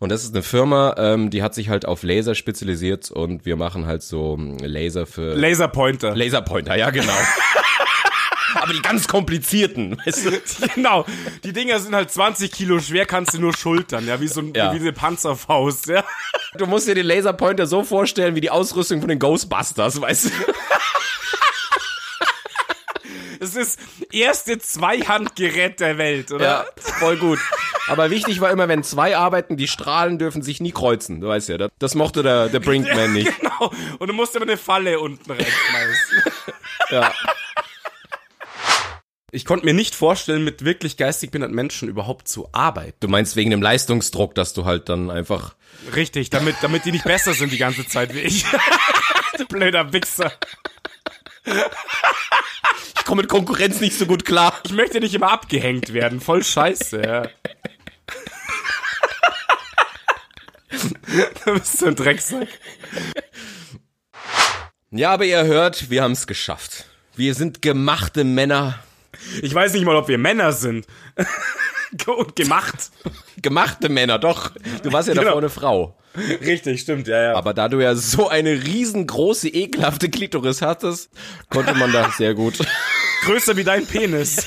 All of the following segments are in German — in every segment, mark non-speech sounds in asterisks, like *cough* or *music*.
Und das ist eine Firma, ähm, die hat sich halt auf Laser spezialisiert und wir machen halt so ähm, Laser für Laserpointer. Laserpointer, ja genau. *laughs* Aber die ganz komplizierten, weißt du? *laughs* genau. Die Dinger sind halt 20 Kilo schwer, kannst du nur schultern, ja, wie so ein, Ja. wie eine Panzerfaust, ja. Du musst dir den Laserpointer so vorstellen wie die Ausrüstung von den Ghostbusters, weißt du? Es ist erste Zweihandgerät der Welt, oder? Ja, voll gut. Aber wichtig war immer, wenn zwei arbeiten, die Strahlen dürfen sich nie kreuzen. Du weißt ja, das, das mochte der, der Brinkman *laughs* nicht. Genau. Und du musst immer eine Falle unten reinschmeißen. *laughs* Ja. Ich konnte mir nicht vorstellen, mit wirklich geistig behinderten Menschen überhaupt zu arbeiten. Du meinst wegen dem Leistungsdruck, dass du halt dann einfach. Richtig, damit, damit die nicht besser sind die ganze Zeit wie ich. *laughs* du blöder Wichser. Ich komme mit Konkurrenz nicht so gut klar. Ich möchte nicht immer abgehängt werden. Voll scheiße, ja. *laughs* du bist so ein Drecksack. Ja, aber ihr hört, wir haben es geschafft. Wir sind gemachte Männer. Ich weiß nicht mal, ob wir Männer sind. *laughs* Und gemacht. Gemachte Männer, doch. Du warst ja Genau. davor eine Frau. Richtig, stimmt, ja, ja. Aber da du ja so eine riesengroße, ekelhafte Klitoris hattest, konnte man da sehr gut. *laughs* Größer wie dein Penis.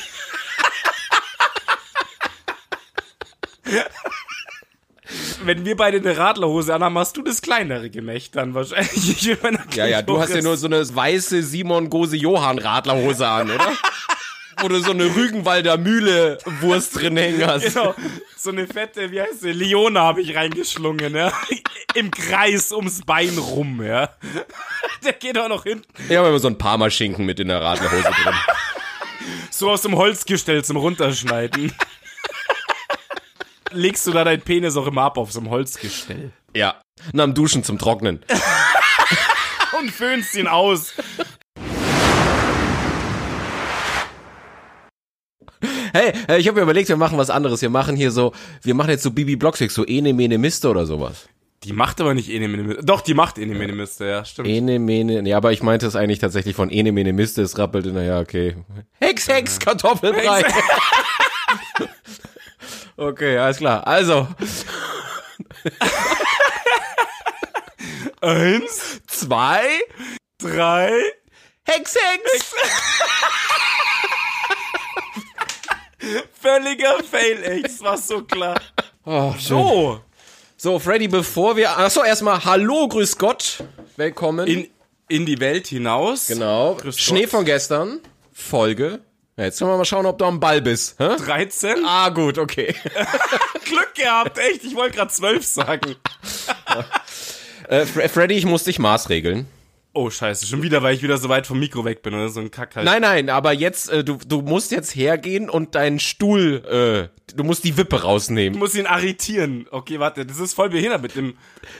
Wenn wir beide eine Radlerhose anhaben, hast du das kleinere Gemächt dann wahrscheinlich. *laughs* Ja, ja, du hast ja nur so eine weiße Simon Gose Johann Radlerhose an, oder? Wo du so eine Rügenwalder Mühle Wurst drin hängen hast. Genau, so eine fette, wie heißt sie, Leona habe ich reingeschlungen, ja. Im Kreis ums Bein rum, ja. *laughs* Der geht auch noch hinten. Ich habe immer so ein Parmaschinken mit in der Radlerhose drin. So aus dem Holzgestell zum Runterschneiden. Legst du da dein Penis auch immer ab auf so einem Holzgestell. Ja. Und am Duschen zum Trocknen. *laughs* Und föhnst ihn aus. Hey, ich habe mir überlegt, wir machen was anderes. Wir machen hier so, wir machen jetzt so Bibi Blocksweg, so Ene Mene Miste oder sowas. Die macht aber nicht Ene Mene Miste. Doch, die macht Ene Mene Miste, ja, stimmt. Ene Mene, ja, aber ich meinte es eigentlich tatsächlich von Ene Mene Miste, es rappelte, naja, okay. Hex, Hex, Kartoffelbrei. *laughs* okay, alles klar. Also, *laughs* Eins, zwei, drei. Hex, Hex. Völliger Fail, echt. Das war so klar. Oh, So. So, Freddy, bevor wir, achso, erstmal Hallo, grüß Gott. Willkommen. In, in die Welt hinaus. genau. Grüß Schnee Gott. von gestern. Folge. Ja, jetzt können wir mal schauen, ob du am Ball bist. Hä? 13. Ah, gut, okay. *laughs* Glück gehabt, echt. Ich wollte gerade 12 sagen. *laughs* Äh, Fre Freddy, ich muss dich maßregeln. Oh, scheiße. Schon wieder, weil ich wieder so weit vom Mikro weg bin oder so ein Kack halt. Nein, nein, aber jetzt, äh, du, du musst jetzt hergehen und deinen Stuhl, äh, du musst die Wippe rausnehmen. muss ihn arretieren. Okay, warte. Das ist voll behindert mit dem.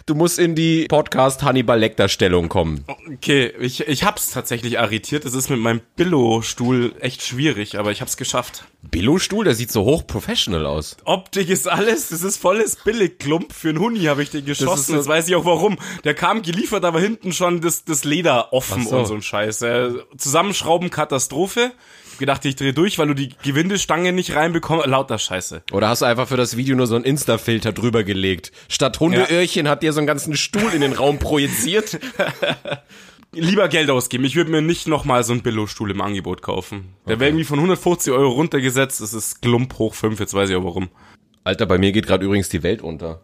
Du musst in die Podcast Hannibal Lecter Stellung kommen. Okay, ich, ich hab's tatsächlich arretiert. Das ist mit meinem Billo-Stuhl echt schwierig, aber ich hab's geschafft. Billo-Stuhl, der sieht so hoch professional aus. Optik ist alles, das ist volles Billigklump. Für einen Huni habe ich den geschossen. so- Jetzt weiß ich auch warum. Der kam geliefert, aber hinten schon das, das Leder offen so. und so ein Scheiß. Äh, Zusammenschrauben Katastrophe. Ich gedacht, ich drehe durch, weil du die Gewindestange nicht reinbekommst. Lauter Scheiße. Oder hast du einfach für das Video nur so einen Insta-Filter drüber gelegt? Statt Hundeöhrchen hat dir so einen ganzen Stuhl in den Raum projiziert. *laughs* Lieber Geld ausgeben. Ich würde mir nicht nochmal so einen Billo-Stuhl im Angebot kaufen. Der wäre irgendwie von 150 Euro runtergesetzt. Das ist Glump hoch 5, jetzt weiß ich auch warum. Alter, bei mir geht gerade übrigens die Welt unter.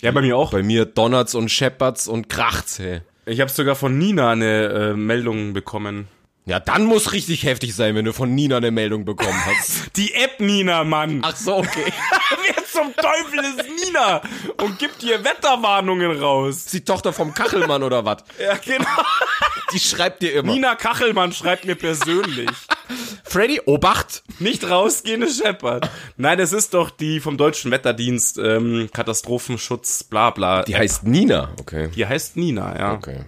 Ja, bei mir auch. Bei mir donnert's und scheppert's und kracht's, hey. Ich habe sogar von Nina eine äh, Meldung bekommen. Ja, dann muss richtig heftig sein, wenn du von Nina eine Meldung bekommen hast. *laughs* Die App Nina, Mann. Ach so, okay. *laughs* Wer zum Teufel ist Nina? Und gibt dir Wetterwarnungen raus. Ist die Tochter vom Kachelmann oder was? *laughs* Ja, genau. Die schreibt dir immer. Nina Kachelmann schreibt mir persönlich. Freddy, Obacht! Nicht rausgehen, Shepard. Nein, es ist doch die vom Deutschen Wetterdienst, ähm, Katastrophenschutz, bla bla. Die heißt Nina. Okay. die heißt Nina, ja. Okay.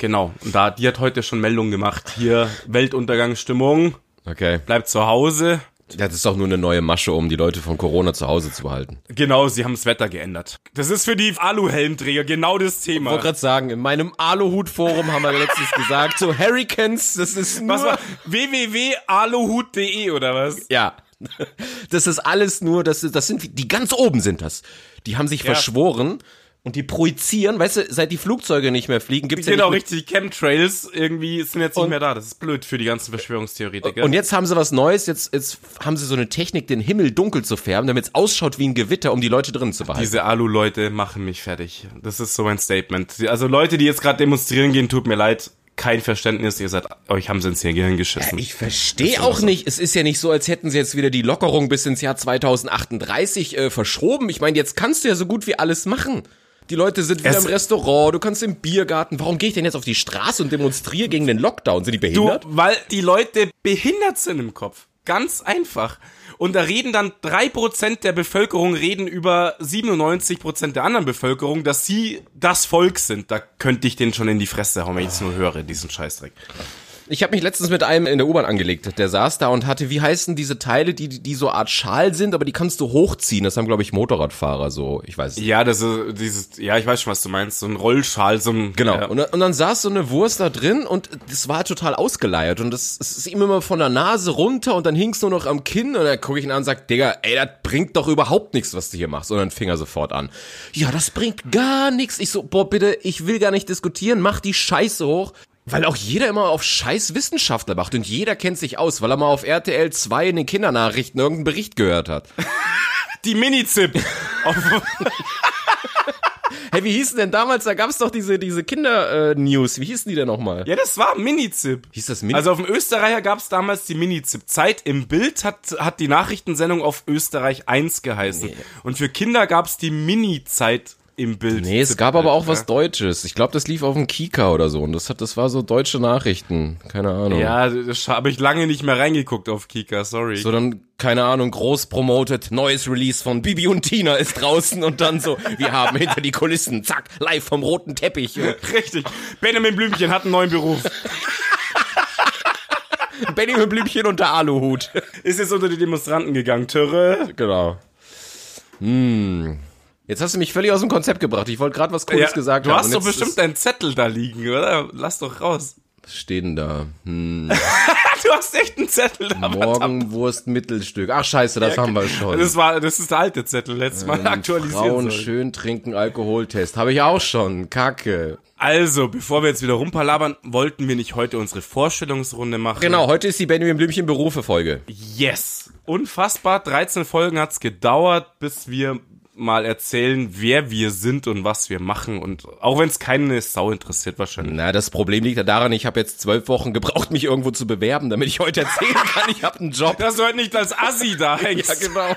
Genau. Und da, die hat heute schon Meldung gemacht. Hier, Weltuntergangsstimmung, Okay. bleibt zu Hause. Ja, Das ist auch nur eine neue Masche, um die Leute von Corona zu Hause zu behalten. Genau, sie haben das Wetter geändert. Das ist für die Aluhelmträger genau das Ich Thema. wollte gerade sagen, in meinem Aluhut-Forum haben wir letztens gesagt, so Hurricanes, das ist nur... Was war www.aluhut.de oder was? Ja, Das ist alles nur, das, das sind, die ganz oben sind das. Die haben sich verschworen und die projizieren, weißt du, seit die Flugzeuge nicht mehr fliegen, gibt's ja Genau, nicht mehr richtig. Chemtrails irgendwie sind jetzt nicht mehr da. Das ist blöd für die ganzen Verschwörungstheoretiker. Und jetzt haben sie was Neues, jetzt, jetzt haben sie so eine Technik, den Himmel dunkel zu färben, damit es ausschaut wie ein Gewitter, um die Leute drin zu behalten. Diese Alu-Leute machen mich fertig. Das ist so mein Statement. Also Leute, die jetzt gerade demonstrieren gehen, tut mir leid. Kein Verständnis, ihr seid, euch haben sie ins Gehirn geschissen. Ich verstehe auch nicht, es ist ja nicht so, als hätten sie jetzt wieder die Lockerung bis ins Jahr 2038 äh, verschoben. Ich meine, jetzt kannst du ja so gut wie alles machen. Die Leute sind wieder Es- im Restaurant, du kannst im Biergarten. Warum gehe ich denn jetzt auf die Straße und demonstriere gegen den Lockdown? Sind die Du, behindert? weil die Leute behindert sind im Kopf. Ganz einfach. Und da reden dann drei Prozent der Bevölkerung reden über 97% der anderen Bevölkerung, dass sie das Volk sind. Da könnte ich den schon in die Fresse hauen, wenn ich es nur höre, diesen Scheißdreck. Ich habe mich letztens mit einem in der U-Bahn angelegt. Der saß da und hatte, wie heißen diese Teile, die, die so Art Schal sind, aber die kannst du hochziehen. Das haben, glaube ich, Motorradfahrer so. Ich weiß nicht. Ja, das ist dieses, ja, ich weiß schon, was du meinst. So ein Rollschal, so ein. Genau. Ja. Und, dann- und dann saß so eine Wurst da drin und das war total ausgeleiert. Und das, es ist ihm immer von der Nase runter und dann hing's nur noch am Kinn. Und dann gucke ich ihn an und sag, Digga, ey, das bringt doch überhaupt nichts, was du hier machst. Und dann fing er sofort an. Ja, das bringt gar nichts. Ich so, boah, bitte, ich will gar nicht diskutieren, mach die Scheiße hoch. Weil auch jeder immer auf scheiß Wissenschaftler macht und jeder kennt sich aus, weil er mal auf RTL 2 in den Kindernachrichten irgendeinen Bericht gehört hat. *laughs* Die Mini-Zip. *laughs* Hey, wie hießen denn damals, da gab's doch diese, diese Kinder-News, wie hießen die denn nochmal? ja, das war Mini-Zip. Hieß das Mini? Also auf dem Österreicher gab es damals die Mini-Zip. Zeit im Bild hat, hat die Nachrichtensendung auf Österreich 1 geheißen. Und für Kinder gab es die Mini-Zeit im Bild. Nee, es gab aber auch was Deutsches. Ich glaube, das lief auf dem Kika oder so. Und das hat, das war so deutsche Nachrichten. Keine Ahnung. Ja, das habe ich lange nicht mehr reingeguckt auf Kika, sorry. So dann, keine Ahnung, groß promoted, neues Release von Bibi und Tina ist draußen und dann so, wir haben hinter die Kulissen, zack, live vom roten Teppich. *laughs* Richtig. Benjamin Blümchen hat einen neuen Beruf. *laughs* Benjamin Blümchen unter Aluhut. Ist jetzt unter die Demonstranten gegangen. Töre. Genau. Hm. Jetzt hast du mich völlig aus dem Konzept gebracht. Ich wollte gerade was Cooles gesagt du haben. hast und doch bestimmt deinen Zettel da liegen, oder? Lass doch raus. *laughs* Was steht denn da? Hm. *laughs* Du hast echt einen Zettel da. Morgenwurst Mittelstück. Ach scheiße, das haben wir schon. Das war, das ist der alte Zettel. Letztes Mal aktualisieren Frauen sollen. schön trinken Alkoholtest. Habe ich auch schon. Kacke. Also, bevor wir jetzt wieder rumpalabern, wollten wir nicht heute unsere Vorstellungsrunde machen. Genau, heute ist die Benjamin Blümchen Berufe Folge. Yes. Unfassbar. 13 Folgen hat's gedauert, bis wir mal erzählen, wer wir sind und was wir machen. Und auch wenn es keine Sau interessiert wahrscheinlich. Na, das Problem liegt ja daran, ich habe jetzt zwölf Wochen gebraucht, mich irgendwo zu bewerben, damit ich heute erzählen kann, ich habe einen Job. Dass du heute nicht als Assi da *laughs* hängst. Ja, genau.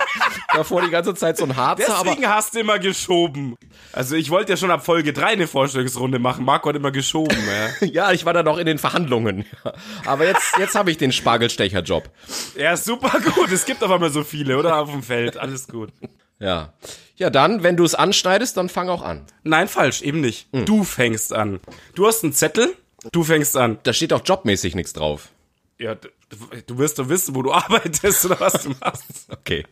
Davor die ganze Zeit so ein Harzer, aber Deswegen hast du immer geschoben. Also ich wollte ja schon ab Folge 3 eine Vorstellungsrunde machen. Marco hat immer geschoben. Ja, *laughs* ja, ich war da noch in den Verhandlungen. Aber jetzt, jetzt habe ich den Spargelstecher-Job. ja super gut. Es gibt auf einmal so viele, oder? Auf dem Feld. Alles gut. Ja. Ja, dann, wenn du es anschneidest, dann fang auch an. Nein, falsch. Eben nicht. Hm. Du fängst an. Du hast einen Zettel. Du fängst an. Da steht auch jobmäßig nichts drauf. Ja, du wirst doch wissen, wo du *laughs* arbeitest oder was du machst. Okay.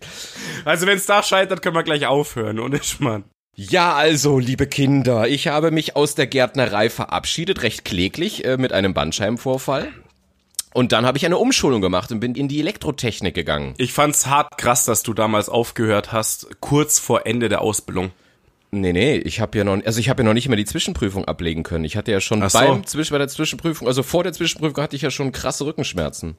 Also wenn es da scheitert, können wir gleich aufhören, ohne Schmarrn. Ja, also, liebe Kinder, ich habe mich aus der Gärtnerei verabschiedet, recht kläglich, äh, mit einem Bandscheibenvorfall. Und dann habe ich eine Umschulung gemacht und bin in die Elektrotechnik gegangen. Ich fand's hart krass, dass du damals aufgehört hast, kurz vor Ende der Ausbildung. Nee, nee, ich habe ja noch, also ich habe ja noch nicht mal die Zwischenprüfung ablegen können. Ich hatte ja schon so. beim Zwisch bei der Zwischenprüfung, also vor der Zwischenprüfung hatte ich ja schon krasse Rückenschmerzen.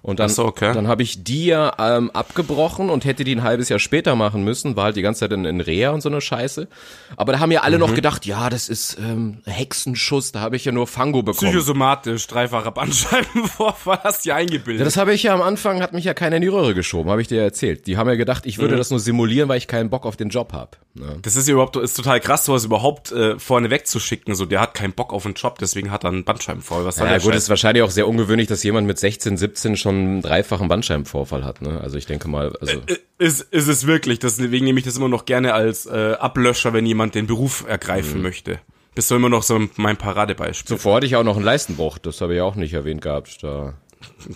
Und dann, so, okay. dann habe ich die ja ähm, abgebrochen und hätte die ein halbes Jahr später machen müssen, war halt die ganze Zeit in, in Reha und so eine Scheiße. Aber da haben ja alle Mhm. noch gedacht, ja, das ist ähm, Hexenschuss, da habe ich ja nur Fango bekommen. Psychosomatisch, dreifacher Bandscheibenvorfall, hast du Ja, eingebildet. das habe ich ja am Anfang, hat mich ja keiner in die Röhre geschoben, habe ich dir ja erzählt. Die haben ja gedacht, ich Mhm. würde das nur simulieren, weil ich keinen Bock auf den Job habe. Ne? Das ist ja überhaupt, ist total krass, sowas überhaupt äh, vorne wegzuschicken. So, der hat keinen Bock auf den Job, deswegen hat er einen Bandscheibenvorfall. Was Ja, der gut, Scheiß? ist wahrscheinlich auch sehr ungewöhnlich, dass jemand mit 16, 17 schon einen dreifachen Bandscheibenvorfall hat. Ne? Also ich denke mal, also Äh, Ist, ist es wirklich. Deswegen nehme ich das immer noch gerne als äh, Ablöscher, wenn jemand den Beruf ergreifen möchte. Bist du immer noch so mein Paradebeispiel. zuvor hatte ich auch noch einen Leistenbruch. Das habe ich auch nicht erwähnt gehabt. Da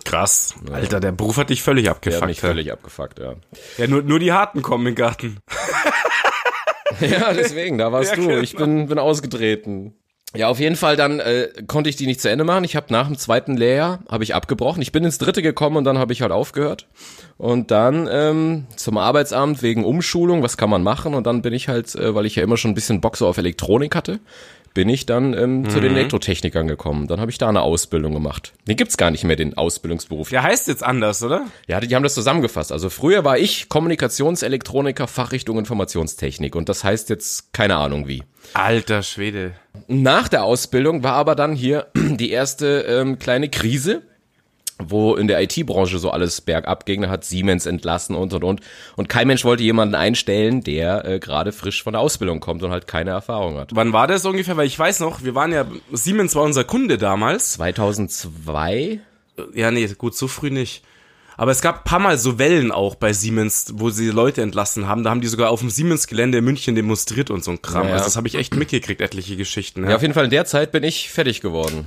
Krass. Alter, der Beruf hat dich völlig der hat abgefuckt. mich völlig abgefuckt. Ja. Ja, nur, nur die Harten kommen in den Garten. *laughs* ja, deswegen, da warst Ja, du. genau. Ich bin bin ausgetreten. Ja, auf jeden Fall dann äh, konnte ich die nicht zu Ende machen. Ich habe nach dem zweiten Lehrjahr habe ich abgebrochen. Ich bin ins dritte gekommen und dann habe ich halt aufgehört. Und dann ähm, zum Arbeitsamt wegen Umschulung, was kann man machen? Und dann bin ich halt, äh, weil ich ja immer schon ein bisschen Bock so auf Elektronik hatte, bin ich dann ähm, zu den Elektrotechnikern gekommen. Dann habe ich da eine Ausbildung gemacht. Den gibt's gar nicht mehr, den Ausbildungsberuf. Der heißt jetzt anders, oder? Ja, die haben das zusammengefasst. Also früher war ich Kommunikationselektroniker, Fachrichtung Informationstechnik und das heißt jetzt keine Ahnung wie. Alter Schwede. Nach der Ausbildung war aber dann hier *clears throat* die erste ähm, kleine Krise, wo in der IT-Branche so alles bergab ging. Da hat Siemens entlassen und und und. Und kein Mensch wollte jemanden einstellen, der äh, gerade frisch von der Ausbildung kommt und halt keine Erfahrung hat. Wann war das ungefähr? Weil ich weiß noch, wir waren ja, Siemens war unser Kunde damals. 2002? Ja, nee, gut, so früh nicht. Aber es gab paar Mal so Wellen auch bei Siemens, wo sie Leute entlassen haben. Da haben die sogar auf dem Siemens-Gelände in München demonstriert und so ein Kram. Ja, ja. Also das habe ich echt mitgekriegt, etliche Geschichten. Ja, Ja, auf jeden Fall in der Zeit bin ich fertig geworden.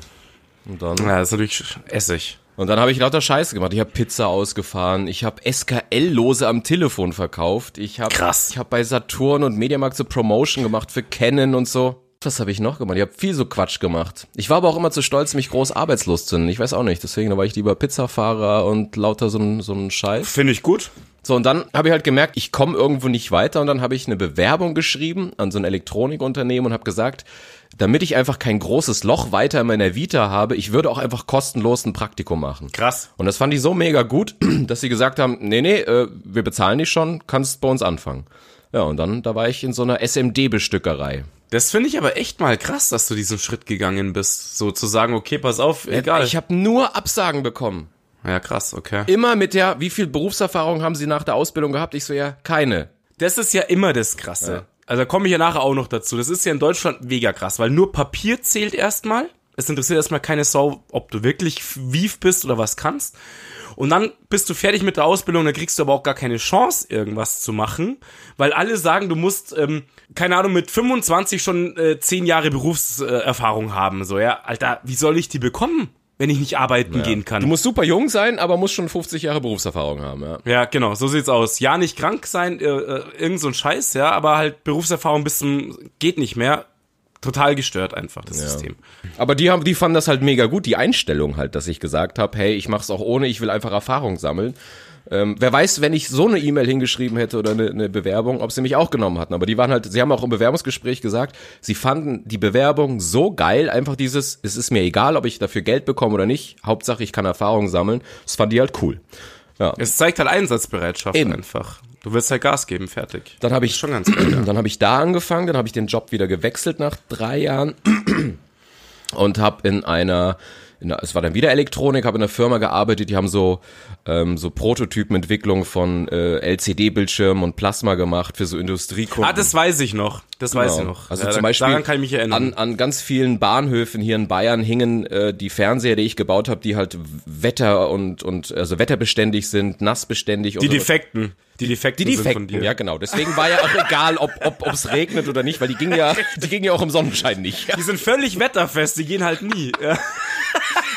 Und dann ja das ist natürlich Essig. Und dann habe ich lauter Scheiße gemacht. Ich habe Pizza ausgefahren, ich habe SKL-Lose am Telefon verkauft, ich habe Krass. ich habe bei Saturn und Mediamarkt so Promotion gemacht für Canon und so. Was habe ich noch gemacht? Ich habe viel so Quatsch gemacht. Ich war aber auch immer zu stolz, mich groß arbeitslos zu nennen. Ich weiß auch nicht. Deswegen da war ich lieber Pizzafahrer und lauter so ein, so ein Scheiß. Finde ich gut. So, und dann habe ich halt gemerkt, ich komme irgendwo nicht weiter und dann habe ich eine Bewerbung geschrieben an so ein Elektronikunternehmen und habe gesagt, damit ich einfach kein großes Loch weiter in meiner Vita habe, ich würde auch einfach kostenlos ein Praktikum machen. Krass. Und das fand ich so mega gut, *clears throat* dass sie gesagt haben, nee, nee, äh, wir bezahlen dich schon, kannst bei uns anfangen. Ja, und dann, da war ich in so einer SMD-Bestückerei. Das finde ich aber echt mal krass, dass du diesen Schritt gegangen bist. So zu sagen, okay, pass auf, egal. Ich habe nur Absagen bekommen. ja, krass, okay. Immer mit der, wie viel Berufserfahrung haben sie nach der Ausbildung gehabt? Ich so, ja, keine. Das ist ja immer das Krasse. Ja. Also da komme ich ja nachher auch noch dazu. Das ist ja in Deutschland mega krass, weil nur Papier zählt erstmal. Es interessiert erstmal keine Sau, ob du wirklich wief bist oder was kannst. Und dann bist du fertig mit der Ausbildung, dann kriegst du aber auch gar keine Chance, irgendwas zu machen, weil alle sagen, du musst, ähm, keine Ahnung, mit 25 schon äh, 10 Jahre Berufserfahrung haben. So, ja, Alter, wie soll ich die bekommen, wenn ich nicht arbeiten gehen kann? Du musst super jung sein, aber musst schon 50 Jahre Berufserfahrung haben, ja. Ja, genau, so sieht's aus. Ja, nicht krank sein, äh, äh, irgend so ein Scheiß, ja, aber halt Berufserfahrung bis zum geht nicht mehr. Total gestört einfach das System. Aber die haben, die fanden das halt mega gut, die Einstellung halt, dass ich gesagt habe, hey, ich mach's auch ohne, ich will einfach Erfahrung sammeln. Ähm, wer weiß, wenn ich so eine E-Mail hingeschrieben hätte oder eine, eine Bewerbung, ob sie mich auch genommen hatten. Aber die waren halt, sie haben auch im Bewerbungsgespräch gesagt, sie fanden die Bewerbung so geil, einfach dieses, es ist mir egal, ob ich dafür Geld bekomme oder nicht, Hauptsache ich kann Erfahrung sammeln. Das fanden die halt cool. Ja. Es zeigt halt Einsatzbereitschaft Eben. einfach. Du willst halt Gas geben, fertig. Dann habe ich schon ganz geil. Ja. Dann habe ich da angefangen, dann habe ich den Job wieder gewechselt nach drei Jahren *clears throat* und habe in einer, einer, es war dann wieder Elektronik, habe in einer Firma gearbeitet, die haben so ähm, so Prototypenentwicklung von äh, LCD-Bildschirmen und Plasma gemacht für so Industriekunden. Ah, das weiß ich noch. Das weiß ich Genau. noch. Also Ja, zum Beispiel Daran kann ich mich erinnern. An, an ganz vielen Bahnhöfen hier in Bayern hingen äh, die Fernseher, die ich gebaut habe, die halt Wetter und und also wetterbeständig sind, nassbeständig die und so. Defekten. Die Defekten, Die sind von Defekten, dir. ja genau. Deswegen war ja auch *laughs* egal, ob ob ob's regnet oder nicht, weil die gingen ja, die gingen ja auch im Sonnenschein nicht. Die sind völlig wetterfest, die gehen halt nie. Ja.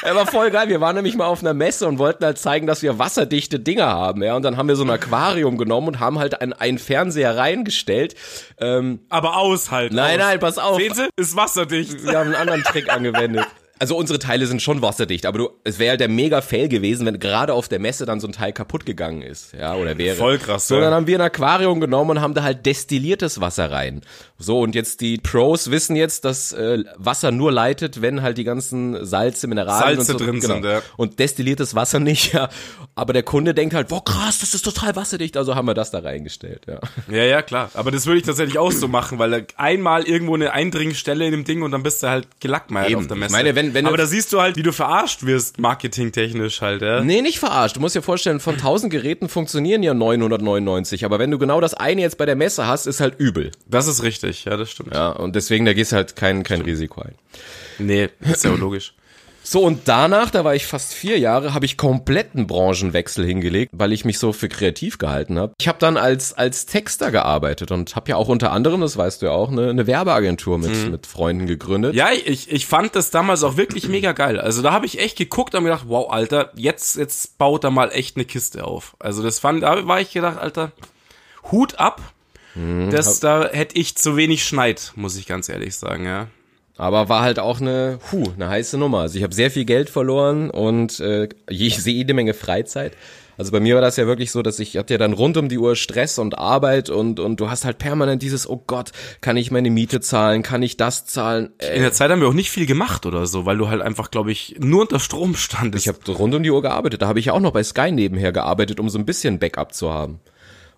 Er war voll geil. Wir waren nämlich mal auf einer Messe und wollten halt zeigen, dass wir wasserdichte Dinger haben, ja. Und dann haben wir so ein Aquarium genommen und haben halt einen, einen Fernseher reingestellt. Ähm, Aber aus halt. nein, aus. nein, pass auf. Sehen Sie? Ist wasserdicht. Wir haben einen anderen Trick angewendet. Also unsere Teile sind schon wasserdicht, aber du, es wäre halt der mega Fail gewesen, wenn gerade auf der Messe dann so ein Teil kaputt gegangen ist, ja, oder wäre. Voll krass, So, ja. dann haben wir ein Aquarium genommen und haben da halt destilliertes Wasser rein. So, und jetzt die Pros wissen jetzt, dass äh, Wasser nur leitet, wenn halt die ganzen Salze, Mineralien Salze und so, drin genau. sind, ja. Und destilliertes Wasser *laughs* nicht, ja. Aber der Kunde denkt halt, boah, krass, das ist total wasserdicht, also haben wir das da reingestellt, ja. Ja, ja, klar. Aber das würde ich tatsächlich auch so machen, weil einmal irgendwo eine Eindringstelle in dem Ding und dann bist du halt gelackmeiert Eben. auf der Ich Messe. meine, wenn- wenn Aber da siehst du halt, wie du verarscht wirst, marketingtechnisch halt, ja. Nee, nicht verarscht. Du musst dir vorstellen, von 1000 Geräten funktionieren ja 999. Aber wenn du genau das eine jetzt bei der Messe hast, ist halt übel. Das ist richtig, ja, das stimmt. Ja, und deswegen, da gehst du halt kein, kein Risiko ein. Nee, ist ja logisch. *clears throat* So, und danach, da war ich fast vier Jahre, habe ich kompletten Branchenwechsel hingelegt, weil ich mich so für kreativ gehalten habe. Ich habe dann als, als Texter gearbeitet und habe ja auch unter anderem, das weißt du ja auch, eine, eine Werbeagentur mit, mit Freunden gegründet. Ja, ich, ich fand das damals auch wirklich mega geil. Also da habe ich echt geguckt und mir gedacht, wow, Alter, jetzt, jetzt baut er mal echt eine Kiste auf. Also das fand, da war ich gedacht, Alter, Hut ab. Mhm, das, da hätte ich zu wenig Schneid, muss ich ganz ehrlich sagen, ja. Aber war halt auch eine, hu, eine heiße Nummer. Also ich habe sehr viel Geld verloren und äh, ich sehe jede Menge Freizeit. Also bei mir war das ja wirklich so, dass ich hatte ja dann rund um die Uhr Stress und Arbeit und und du hast halt permanent dieses, oh Gott, kann ich meine Miete zahlen, kann ich das zahlen? Äh, In der Zeit haben wir auch nicht viel gemacht oder so, weil du halt einfach, glaube ich, nur unter Strom standest. Ich habe rund um die Uhr gearbeitet. Da habe ich ja auch noch bei Sky nebenher gearbeitet, um so ein bisschen Backup zu haben.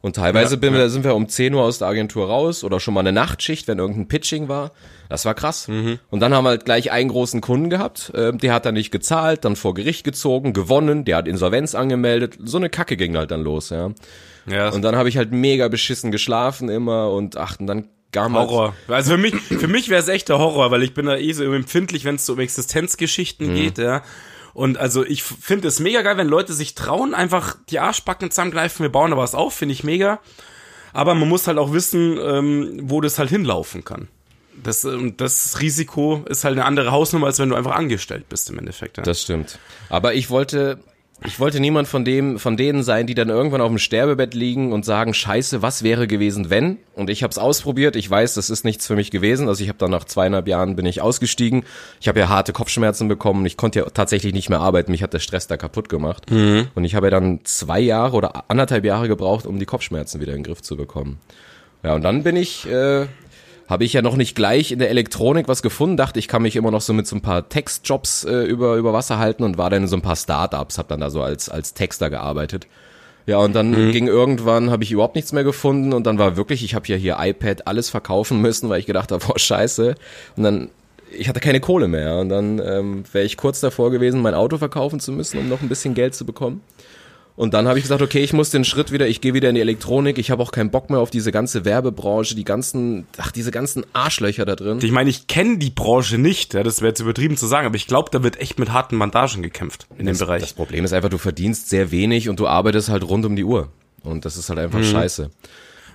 Und teilweise ja, wir, ja. sind wir um 10 Uhr aus der Agentur raus oder schon mal eine Nachtschicht, wenn irgendein Pitching war. Das war krass. Mhm. Und dann haben wir halt gleich einen großen Kunden gehabt, äh, der hat dann nicht gezahlt, dann vor Gericht gezogen, gewonnen, der hat Insolvenz angemeldet. So eine Kacke ging halt dann los, ja. ja. Und dann habe ich halt mega beschissen geschlafen immer und ach, und dann gar Horror. Also für mich, für mich wäre es echt der Horror, weil ich bin da eh so empfindlich, wenn es so um Existenzgeschichten mhm. geht, ja. Und also ich finde es mega geil, wenn Leute sich trauen, einfach die Arschbacken zusammengreifen, wir bauen da was auf, finde ich mega. Aber man muss halt auch wissen, ähm, wo das halt hinlaufen kann. Das, und das Risiko ist halt eine andere Hausnummer, als wenn du einfach angestellt bist im Endeffekt. Ja. Das stimmt. Aber ich wollte ich wollte niemand von dem, von denen sein, die dann irgendwann auf dem Sterbebett liegen und sagen, Scheiße, was wäre gewesen, wenn? Und ich habe es ausprobiert. Ich weiß, das ist nichts für mich gewesen. Also ich habe dann nach zweieinhalb Jahren bin ich ausgestiegen. Ich habe ja harte Kopfschmerzen bekommen. Ich konnte ja tatsächlich nicht mehr arbeiten. Mich hat der Stress da kaputt gemacht. Mhm. Und ich habe ja dann zwei Jahre oder anderthalb Jahre gebraucht, um die Kopfschmerzen wieder in den Griff zu bekommen. Ja, und dann bin ich äh, habe ich ja noch nicht gleich in der Elektronik was gefunden, dachte ich kann mich immer noch so mit so ein paar Textjobs äh, über, über Wasser halten und war dann in so ein paar Startups, habe dann da so als, als Texter gearbeitet. Ja, und dann mhm. ging irgendwann, habe ich überhaupt nichts mehr gefunden und dann war wirklich, ich habe ja hier iPad alles verkaufen *laughs* müssen, weil ich gedacht habe, boah, scheiße. Und dann, ich hatte keine Kohle mehr und dann ähm, wäre ich kurz davor gewesen, mein Auto verkaufen zu müssen, um noch ein bisschen Geld zu bekommen. Und dann habe ich gesagt, okay, ich muss den Schritt wieder, ich gehe wieder in die Elektronik, ich habe auch keinen Bock mehr auf diese ganze Werbebranche, die ganzen, ach, diese ganzen Arschlöcher da drin. Ich meine, ich kenne die Branche nicht, ja, das wäre jetzt übertrieben zu sagen, aber ich glaube, da wird echt mit harten Bandagen gekämpft in das, dem Bereich. Das Problem ist einfach, du verdienst sehr wenig und du arbeitest halt rund um die Uhr. Und das ist halt einfach mhm. scheiße.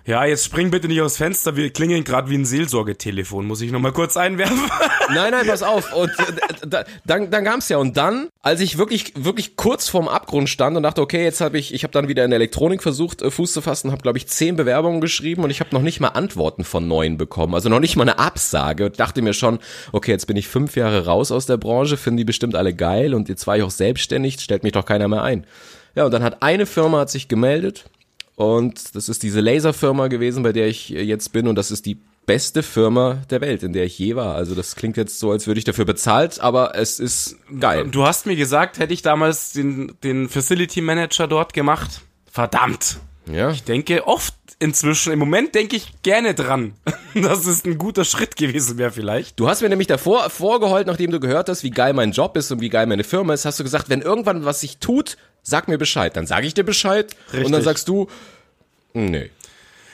Ja, jetzt spring bitte nicht aus Fenster, wir klingeln gerade wie ein Seelsorgetelefon, muss ich nochmal kurz einwerfen. *laughs* Nein, nein, pass auf. Und äh, dann, dann kam's ja. Und dann, als ich wirklich, wirklich kurz vorm Abgrund stand und dachte, okay, jetzt habe ich, ich habe dann wieder in der Elektronik versucht, äh, Fuß zu fassen, habe, glaube ich, zehn Bewerbungen geschrieben und ich habe noch nicht mal Antworten von neun bekommen. Also noch nicht mal eine Absage. Und dachte mir schon, okay, jetzt bin ich fünf Jahre raus aus der Branche, finden die bestimmt alle geil und jetzt war ich auch selbstständig, stellt mich doch keiner mehr ein. Ja, und dann hat eine Firma hat sich gemeldet, und das ist diese Laserfirma gewesen, bei der ich jetzt bin. Und das ist die beste Firma der Welt, in der ich je war. Also das klingt jetzt so, als würde ich dafür bezahlt, aber es ist geil. Du hast mir gesagt, hätte ich damals den, den Facility Manager dort gemacht. Verdammt. Ja. Ich denke oft inzwischen, im Moment denke ich gerne dran, *laughs* dass es ein guter Schritt gewesen wäre vielleicht. Du hast mir nämlich davor vorgeheult, nachdem du gehört hast, wie geil mein Job ist und wie geil meine Firma ist, hast du gesagt, wenn irgendwann was sich tut, sag mir Bescheid. Dann sage ich dir Bescheid Richtig. und dann sagst du, nee.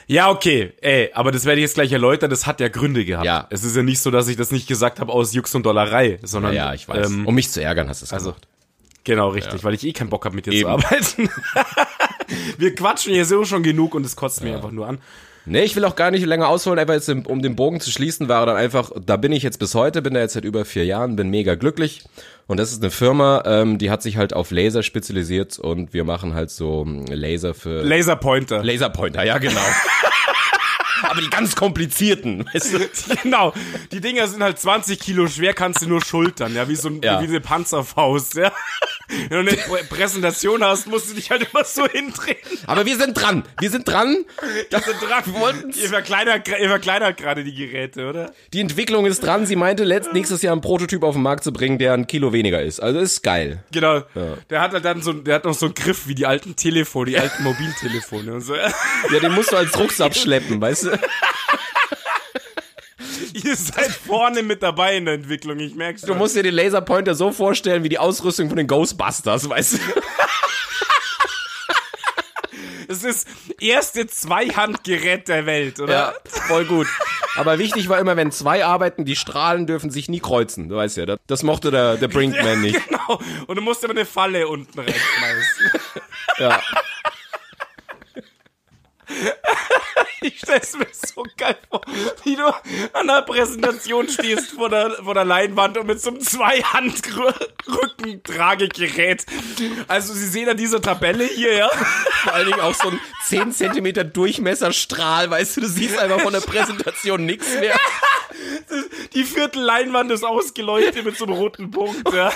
Ja, okay, ey, aber das werde ich jetzt gleich erläutern, das hat ja Gründe gehabt. Ja. Es ist ja nicht so, dass ich das nicht gesagt habe aus Jux und Dollerei, sondern. Ja, ja ich weiß. Ähm, um mich zu ärgern hast du es also, gemacht. Genau, richtig, ja. weil ich eh keinen Bock habe, mit dir Eben. zu arbeiten. *laughs* Wir quatschen hier so schon genug und es kotzt ja. mir einfach nur an. Nee, ich will auch gar nicht länger ausholen, einfach jetzt, um den Bogen zu schließen, war dann einfach, da bin ich jetzt bis heute, bin da jetzt seit über vier Jahren, bin mega glücklich. Und das ist eine Firma, ähm, die hat sich halt auf Laser spezialisiert und wir machen halt so ähm, Laser für. Laserpointer. Laserpointer, ja, genau. *laughs* aber die ganz komplizierten, weißt du? Genau. Die Dinger sind halt 20 Kilo schwer, kannst du nur schultern, ja, wie so ein, ja. wie eine Panzerfaust, ja. Wenn du eine Präsentation hast, musst du dich halt immer so hindrehen. Aber wir sind dran. Wir sind dran. Wir sind dran. Wir wollten ihr verkleinert, ihr verkleinert gerade die Geräte, oder? Die Entwicklung ist dran. Sie meinte, letzt, nächstes Jahr einen Prototyp auf den Markt zu bringen, der ein Kilo weniger ist. Also ist geil. Genau. Ja. Der hat halt dann so, der hat noch so einen Griff wie die alten Telefone, die alten *laughs* Mobiltelefone und so. Ja, den musst du als Rucksack schleppen, weißt du? *laughs* Ihr seid vorne mit dabei in der Entwicklung, ich merk's. Du musst dir den Laserpointer so vorstellen wie die Ausrüstung von den Ghostbusters, weißt du? *laughs* Das ist erste Zweihandgerät der Welt, oder? Ja, voll gut. Aber wichtig war immer, wenn zwei arbeiten, die Strahlen dürfen sich nie kreuzen. Du weißt ja, das, das mochte der, der *laughs* Brinkman nicht. Genau. Und du musst immer eine Falle unten reinschmeißen. ja. *laughs* *laughs* Ich stell's mir so geil vor, wie du an der Präsentation stehst vor der, vor der Leinwand und mit so einem Zweihandrückentragegerät. Also, Sie sehen an dieser Tabelle hier, ja. Vor allen Dingen auch so ein 10 Zentimeter Durchmesserstrahl, weißt du, du siehst einfach von der Präsentation nichts mehr. die Viertelleinwand ist ausgeleuchtet mit so einem roten Punkt. Ja.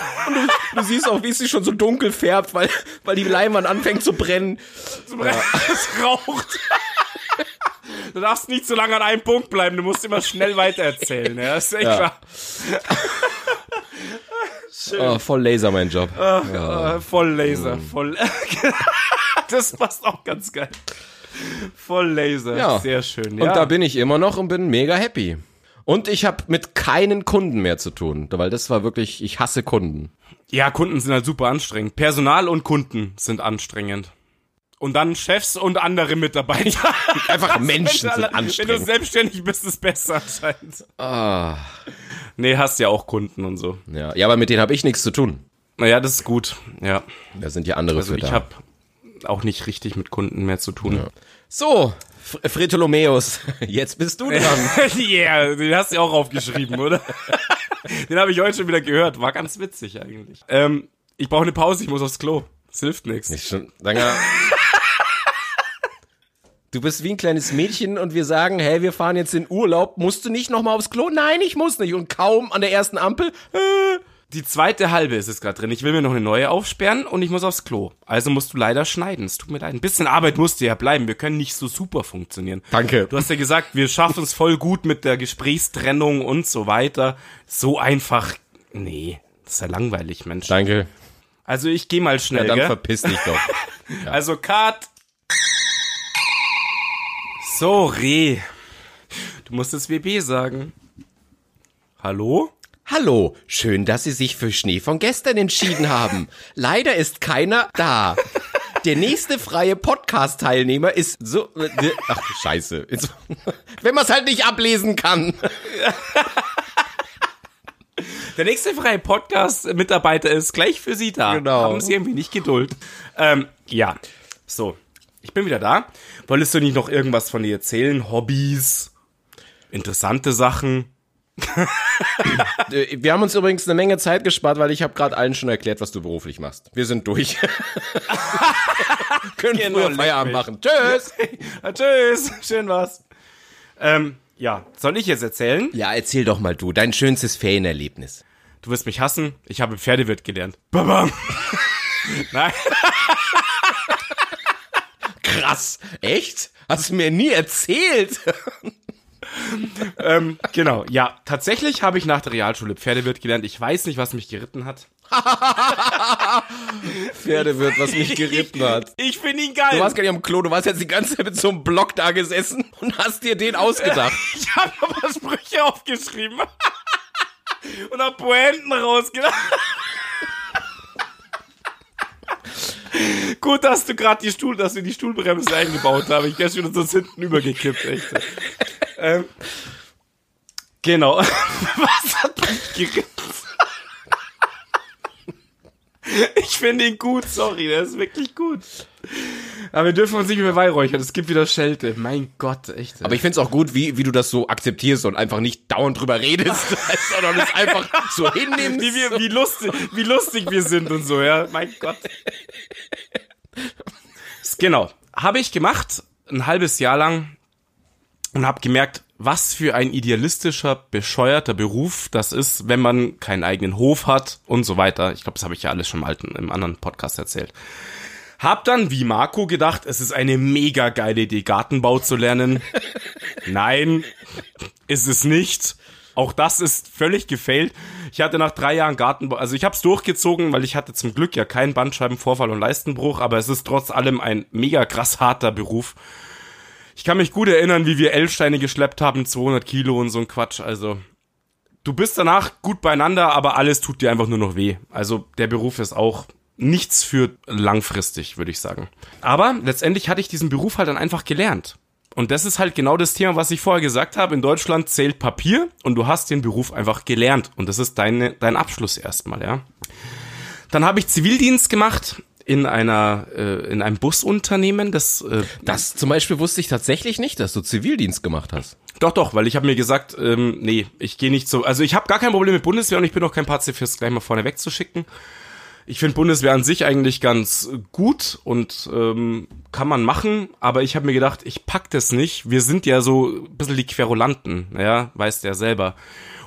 Du siehst auch, wie es sich schon so dunkel färbt, weil, weil die Leinwand anfängt zu brennen. Zum ja. *laughs* Es raucht. Du darfst nicht so lange an einem Punkt bleiben, du musst immer schnell weitererzählen. Ja, das ist echt ja. wahr. *laughs* Oh, voll Laser, mein Job. Ach, ja. voll Laser, voll. *laughs* das passt auch ganz geil. Voll Laser. Ja. Sehr schön. Ja. Und da bin ich immer noch und bin mega happy. Und ich habe mit keinen Kunden mehr zu tun, weil das war wirklich, ich hasse Kunden. Ja, Kunden sind halt super anstrengend. Personal und Kunden sind anstrengend. Und dann Chefs und andere Mitarbeiter. *laughs* Einfach Menschen sind anstrengend. Wenn du selbstständig bist, ist es besser anscheinend. Ah. Nee, hast ja auch Kunden und so. Ja, ja aber mit denen habe ich nichts zu tun. Naja, das ist gut. Ja. Da sind ja andere also für ich da. habe auch nicht richtig mit Kunden mehr zu tun. Ja. So, Fritolomeus, *laughs* jetzt bist du dran. *laughs* yeah, den hast du ja auch aufgeschrieben, oder? den habe ich heute schon wieder gehört. War ganz witzig eigentlich. Ähm, ich brauche eine Pause, ich muss aufs Klo. Es hilft nichts. Nicht schon, lange. Du bist wie ein kleines Mädchen und wir sagen, hey, wir fahren jetzt in Urlaub. Musst du nicht nochmal aufs Klo? Nein, ich muss nicht. Und kaum an der ersten Ampel. Äh, die zweite halbe ist es gerade drin. Ich will mir noch eine neue aufsperren und ich muss aufs Klo. Also musst du leider schneiden. Es tut mir leid. Ein bisschen Arbeit musste ja bleiben. Wir können nicht so super funktionieren. Danke. Du hast ja gesagt, wir schaffen es voll gut mit der Gesprächstrennung und so weiter. So einfach. Nee, das ist ja langweilig, Mensch. Danke. Also ich gehe mal schnell. Ja, dann gell? verpiss dich doch. *laughs* Ja. Also Cut. So, Reh. Du musst das WB sagen. Hallo? Hallo, schön, dass Sie sich für Schnee von gestern entschieden haben. Leider ist keiner da. Der nächste freie Podcast-Teilnehmer ist so. Äh, ach, scheiße. Wenn man es halt nicht ablesen kann. Der nächste freie Podcast-Mitarbeiter ist gleich für Sie da. Genau. Haben Sie irgendwie nicht Geduld. Ähm, ja. So. Ich bin wieder da. Wolltest du nicht noch irgendwas von dir erzählen? Hobbys? Interessante Sachen? Wir haben uns übrigens eine Menge Zeit gespart, weil ich habe gerade allen schon erklärt, was du beruflich machst. Wir sind durch. *laughs* Können genau, früher Feierabend machen. Tschüss. *laughs* Tschüss. Schön was. Ähm, ja, soll ich jetzt erzählen? Ja, erzähl doch mal du, dein schönstes Ferienerlebnis. Du wirst mich hassen. Ich habe Pferdewirt gelernt. Babam. *laughs* Nein. Krass. Echt? Hast du mir nie erzählt? *laughs* ähm, genau, ja. Tatsächlich habe ich nach der Realschule Pferdewirt gelernt. Ich weiß nicht, was mich geritten hat. *laughs* Pferdewirt, was mich geritten hat. Ich finde ihn geil. Du warst gar nicht am Klo, du warst jetzt die ganze Zeit mit so einem Block da gesessen und hast dir den ausgedacht. *laughs* ich habe aber Sprüche aufgeschrieben. und hab Poenten rausgedacht. Gut, dass du gerade die Stuhl, dass wir die Stuhlbremse eingebaut haben. Ich wäre schon so hinten übergekippt, echt. Ähm, genau. *laughs* Was hat mich geritten? Ich finde ihn gut, sorry, der ist wirklich gut. Aber wir dürfen uns nicht mehr weihräuchern, es gibt wieder Schelte. Mein Gott, echt. Aber ich finde es auch gut, wie, wie du das so akzeptierst und einfach nicht dauernd drüber redest, *laughs* sondern es einfach so hinnimmst. Wie, wir, wie, lustig, wie lustig wir sind und so, ja. Mein Gott. *laughs* Genau. Habe ich gemacht, ein halbes Jahr lang und habe gemerkt, was für ein idealistischer, bescheuerter Beruf das ist, wenn man keinen eigenen Hof hat und so weiter. Ich glaube, das habe ich ja alles schon mal im anderen Podcast erzählt. Hab dann, wie Marco, gedacht, es ist eine mega geile Idee, Gartenbau zu lernen. *laughs* Nein, ist es nicht. Auch das ist völlig gefailt. Ich hatte nach drei Jahren Gartenbau, also ich habe es durchgezogen, weil ich hatte zum Glück ja keinen Bandscheibenvorfall und Leistenbruch, aber es ist trotz allem ein mega krass harter Beruf. Ich kann mich gut erinnern, wie wir L-Steine geschleppt haben, 200 Kilo und so ein Quatsch. Also du bist danach gut beieinander, aber alles tut dir einfach nur noch weh. Also der Beruf ist auch nichts für langfristig, würde ich sagen. Aber letztendlich hatte ich diesen Beruf halt dann einfach gelernt. Und das ist halt genau das Thema, was ich vorher gesagt habe. In Deutschland zählt Papier und du hast den Beruf einfach gelernt. Und das ist deine, dein Abschluss erstmal, ja. Dann habe ich Zivildienst gemacht in einer äh, in einem Busunternehmen, das äh, das zum Beispiel wusste ich tatsächlich nicht, dass du Zivildienst gemacht hast. Doch, doch, weil ich habe mir gesagt, ähm, nee, ich gehe nicht so, also ich habe gar kein Problem mit Bundeswehr und ich bin auch kein Pazifist, gleich mal vorne wegzuschicken. Ich finde Bundeswehr an sich eigentlich ganz gut und ähm, kann man machen, aber ich habe mir gedacht, ich pack das nicht. Wir sind ja so ein bisschen die Querulanten, ja, weiß der selber.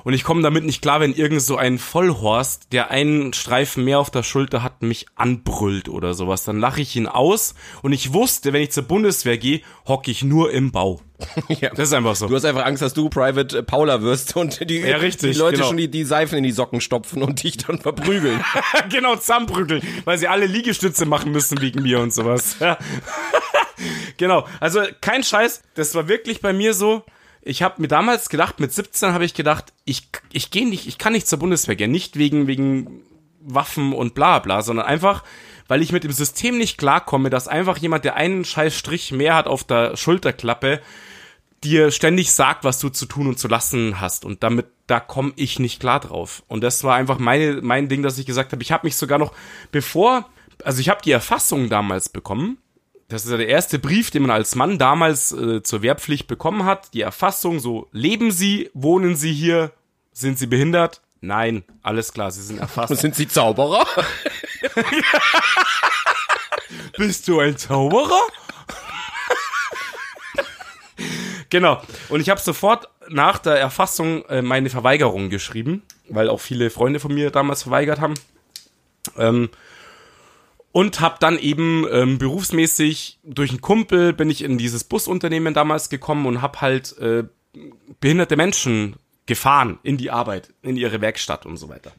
Und ich komme damit nicht klar, wenn irgend so ein Vollhorst, der einen Streifen mehr auf der Schulter hat, mich anbrüllt oder sowas. Dann lache ich ihn aus und ich wusste, wenn ich zur Bundeswehr gehe, hocke ich nur im Bau. *laughs* ja. Das ist einfach so. Du hast einfach Angst, dass du Private Paula wirst und die, ja, richtig, die Leute genau. schon die, die Seifen in die Socken stopfen und dich dann verprügeln. *laughs* genau, zusammenprügeln, weil sie alle Liegestütze machen müssen wegen mir und sowas. Ja. *laughs* genau, also kein Scheiß, das war wirklich bei mir so. Ich habe mir damals gedacht, mit 17 habe ich gedacht, ich, ich gehe nicht, ich kann nicht zur Bundeswehr gehen, nicht wegen, wegen Waffen und bla bla, sondern einfach, weil ich mit dem System nicht klarkomme, dass einfach jemand, der einen scheiß Strich mehr hat auf der Schulterklappe, dir ständig sagt, was du zu tun und zu lassen hast. Und damit, da komme ich nicht klar drauf. Und das war einfach meine, mein Ding, dass ich gesagt habe, ich habe mich sogar noch, bevor, also ich habe die Erfassung damals bekommen. Das ist ja der erste Brief, den man als Mann damals äh, zur Wehrpflicht bekommen hat. Die Erfassung, so, leben Sie, wohnen Sie hier, sind Sie behindert? Nein, alles klar, Sie sind erfasst. sind Sie Zauberer? *laughs* Bist du ein Zauberer? genau. Und ich habe sofort nach der Erfassung äh, meine Verweigerung geschrieben, weil auch viele Freunde von mir damals verweigert haben. Ähm, und habe dann eben ähm, berufsmäßig durch einen Kumpel bin ich in dieses Busunternehmen damals gekommen und habe halt äh, behinderte Menschen gefahren in die Arbeit, in ihre Werkstatt und so weiter.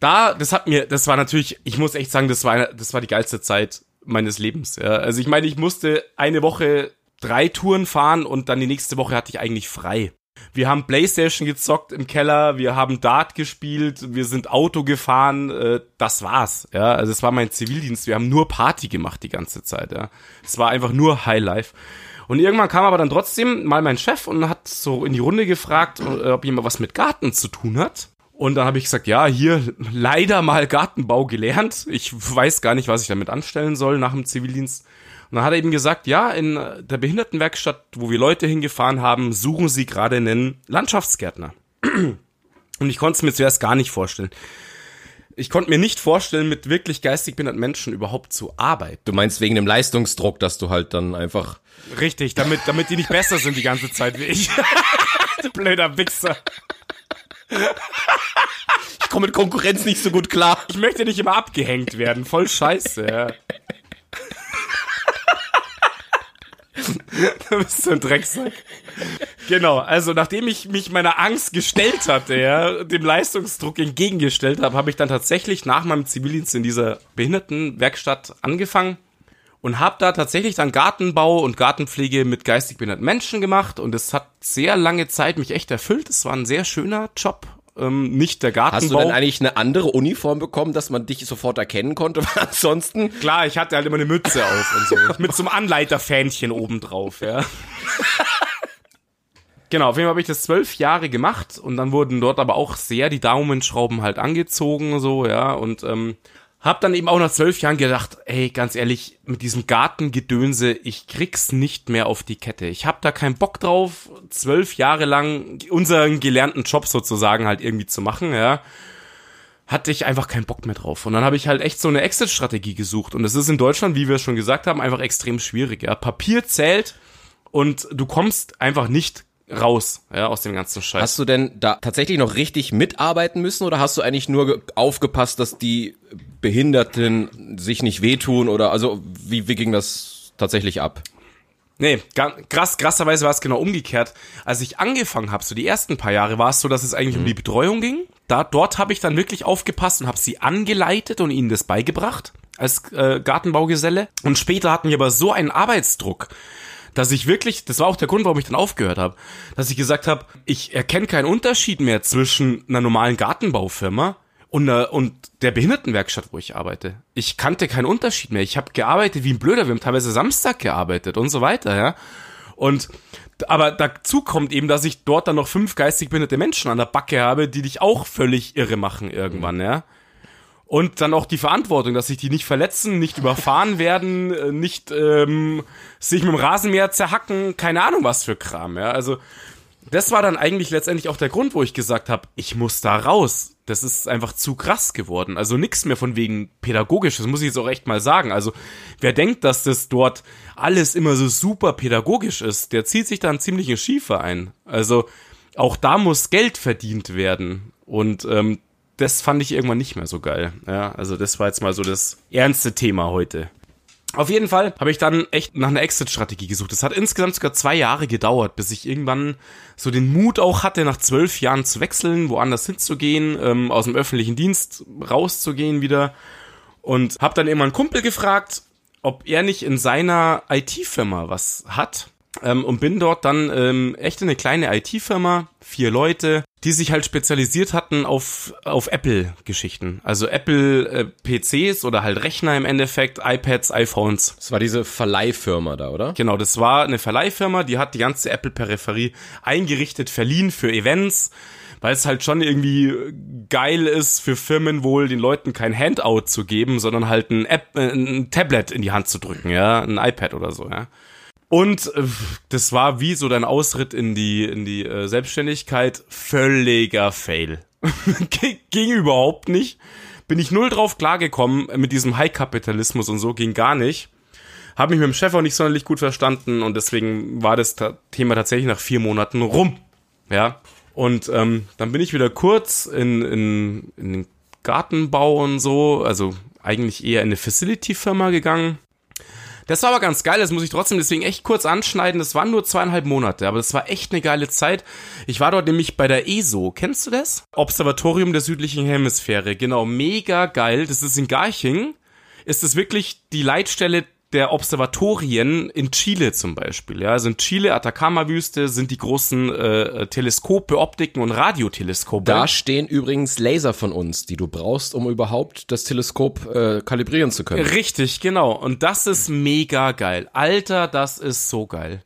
Da, das hat mir, das war natürlich, ich muss echt sagen, das war, das war die geilste Zeit meines Lebens. Ja. Also ich meine, ich musste eine Woche drei Touren fahren und dann die nächste Woche hatte ich eigentlich frei. Wir haben Playstation gezockt im Keller, wir haben Dart gespielt, wir sind Auto gefahren, äh, das war's. Ja, also es war mein Zivildienst. Wir haben nur Party gemacht die ganze Zeit. Ja, es war einfach nur Highlife. Und irgendwann kam aber dann trotzdem mal mein Chef und hat so in die Runde gefragt, äh, ob jemand was mit Garten zu tun hat. Und dann habe ich gesagt, ja, hier leider mal Gartenbau gelernt. Ich weiß gar nicht, was ich damit anstellen soll nach dem Zivildienst. Und dann hat er eben gesagt, ja, in der Behindertenwerkstatt, wo wir Leute hingefahren haben, suchen sie gerade einen Landschaftsgärtner. *clears throat* Und ich konnte es mir zuerst gar nicht vorstellen. Ich konnte mir nicht vorstellen, mit wirklich geistig behinderten Menschen überhaupt zu arbeiten. Du meinst wegen dem Leistungsdruck, dass du halt dann einfach. Richtig, damit, damit die nicht besser sind die ganze Zeit wie ich. *laughs* du blöder Wichser. Ich komme mit Konkurrenz nicht so gut klar. Ich möchte nicht immer abgehängt werden. Voll scheiße, ja. *laughs* du bist so ein Drecksack. Genau, also nachdem ich mich meiner Angst gestellt hatte, ja, dem Leistungsdruck entgegengestellt habe, habe ich dann tatsächlich nach meinem Zivildienst in dieser Behindertenwerkstatt angefangen und habe da tatsächlich dann Gartenbau und Gartenpflege mit geistig behinderten Menschen gemacht und es hat sehr lange Zeit mich echt erfüllt. Es war ein sehr schöner Job. Ähm, nicht der Gartenbau. Hast du denn eigentlich eine andere Uniform bekommen, dass man dich sofort erkennen konnte? *laughs* Weil ansonsten. Klar, ich hatte halt immer eine Mütze auf und so. Mit so einem Anleiterfähnchen oben drauf, ja. *laughs* Genau, auf jeden Fall habe ich das zwölf Jahre gemacht und dann wurden dort aber auch sehr die Daumenschrauben halt angezogen, so, ja, und ähm, hab dann eben auch nach zwölf Jahren gedacht, ey, ganz ehrlich, mit diesem Gartengedönse, ich krieg's nicht mehr auf die Kette. Ich hab da keinen Bock drauf, zwölf Jahre lang unseren gelernten Job sozusagen halt irgendwie zu machen, ja. Hatte ich einfach keinen Bock mehr drauf. Und dann habe ich halt echt so eine Exit-Strategie gesucht. Und das ist in Deutschland, wie wir schon gesagt haben, einfach extrem schwierig, ja. Papier zählt und du kommst einfach nicht raus, ja, aus dem ganzen Scheiß. Hast du denn da tatsächlich noch richtig mitarbeiten müssen oder hast du eigentlich nur aufgepasst, dass die Behinderten sich nicht wehtun oder also wie, wie ging das tatsächlich ab? Nee, krass, krasserweise war es genau umgekehrt. Als ich angefangen habe, so die ersten paar Jahre, war es so, dass es eigentlich mhm. um die Betreuung ging. Da, dort habe ich dann wirklich aufgepasst und habe sie angeleitet und ihnen das beigebracht als äh, Gartenbaugeselle. Und später hatten wir aber so einen Arbeitsdruck, dass ich wirklich, das war auch der Grund, warum ich dann aufgehört habe, dass ich gesagt habe, ich erkenne keinen Unterschied mehr zwischen einer normalen Gartenbaufirma und, einer, und der Behindertenwerkstatt, wo ich arbeite. Ich kannte keinen Unterschied mehr. Ich habe gearbeitet wie ein Blöder. Wir haben teilweise Samstag gearbeitet und so weiter, ja. Und aber dazu kommt eben, dass ich dort dann noch fünf geistig behinderte Menschen an der Backe habe, die dich auch völlig irre machen irgendwann, ja. Und dann auch die Verantwortung, dass sich die nicht verletzen, nicht überfahren *laughs* werden, äh, nicht ähm, sich mit dem Rasenmäher zerhacken, keine Ahnung was für Kram, ja. Also das war dann eigentlich letztendlich auch der Grund, wo ich gesagt habe, ich muss da raus. Das ist einfach zu krass geworden. Also nichts mehr von wegen pädagogisch, das muss ich jetzt auch echt mal sagen. Also wer denkt, dass das dort alles immer so super pädagogisch ist, der zieht sich da einen ziemlichen Schiefer ein. Also auch da muss Geld verdient werden. Und ähm, das fand ich irgendwann nicht mehr so geil. Ja, also das war jetzt mal so das ernste Thema heute. Auf jeden Fall habe ich dann echt nach einer Exit-Strategie gesucht. Es hat insgesamt sogar zwei Jahre gedauert, bis ich irgendwann so den Mut auch hatte, nach zwölf Jahren zu wechseln, woanders hinzugehen, ähm, aus dem öffentlichen Dienst rauszugehen wieder. Und habe dann immer einen Kumpel gefragt, ob er nicht in seiner IT-Firma was hat. Ähm, und bin dort dann ähm, echt in eine kleine IT-Firma, vier Leute, die sich halt spezialisiert hatten auf, auf Apple-Geschichten. Also Apple-PCs äh, oder halt Rechner im Endeffekt, iPads, iPhones. Das war diese Verleihfirma da, oder? Genau, das war eine Verleihfirma, die hat die ganze Apple-Peripherie eingerichtet, verliehen für Events weil es halt schon irgendwie geil ist für Firmen wohl den Leuten kein Handout zu geben, sondern halt ein App, äh, ein Tablet in die Hand zu drücken, ja, ein iPad oder so, ja. Und äh, das war wie so dein Ausritt in die, in die äh, Selbstständigkeit. Völliger Fail. *laughs* ging überhaupt nicht. Bin ich null drauf klargekommen mit diesem High-Kapitalismus und so, ging gar nicht. Habe mich mit dem Chef auch nicht sonderlich gut verstanden und deswegen war das Thema tatsächlich nach vier Monaten rum. Ja. Und ähm, dann bin ich wieder kurz in, in, in den Gartenbau und so, also eigentlich eher in eine Facility-Firma gegangen das war aber ganz geil, das muss ich trotzdem deswegen echt kurz anschneiden. Das waren nur zweieinhalb Monate, aber das war echt eine geile Zeit. Ich war dort nämlich bei der ESO. Kennst du das? Observatorium der südlichen Hemisphäre. Genau, mega geil. Das ist in Garching. Ist es wirklich die Leitstelle der Observatorien in Chile zum Beispiel. Ja, also in Chile, Atacama-Wüste sind die großen äh, Teleskope, Optiken und Radioteleskope. Da stehen übrigens Laser von uns, die du brauchst, um überhaupt das Teleskop äh, kalibrieren zu können. Richtig, genau. Und das ist mega geil. Alter, das ist so geil.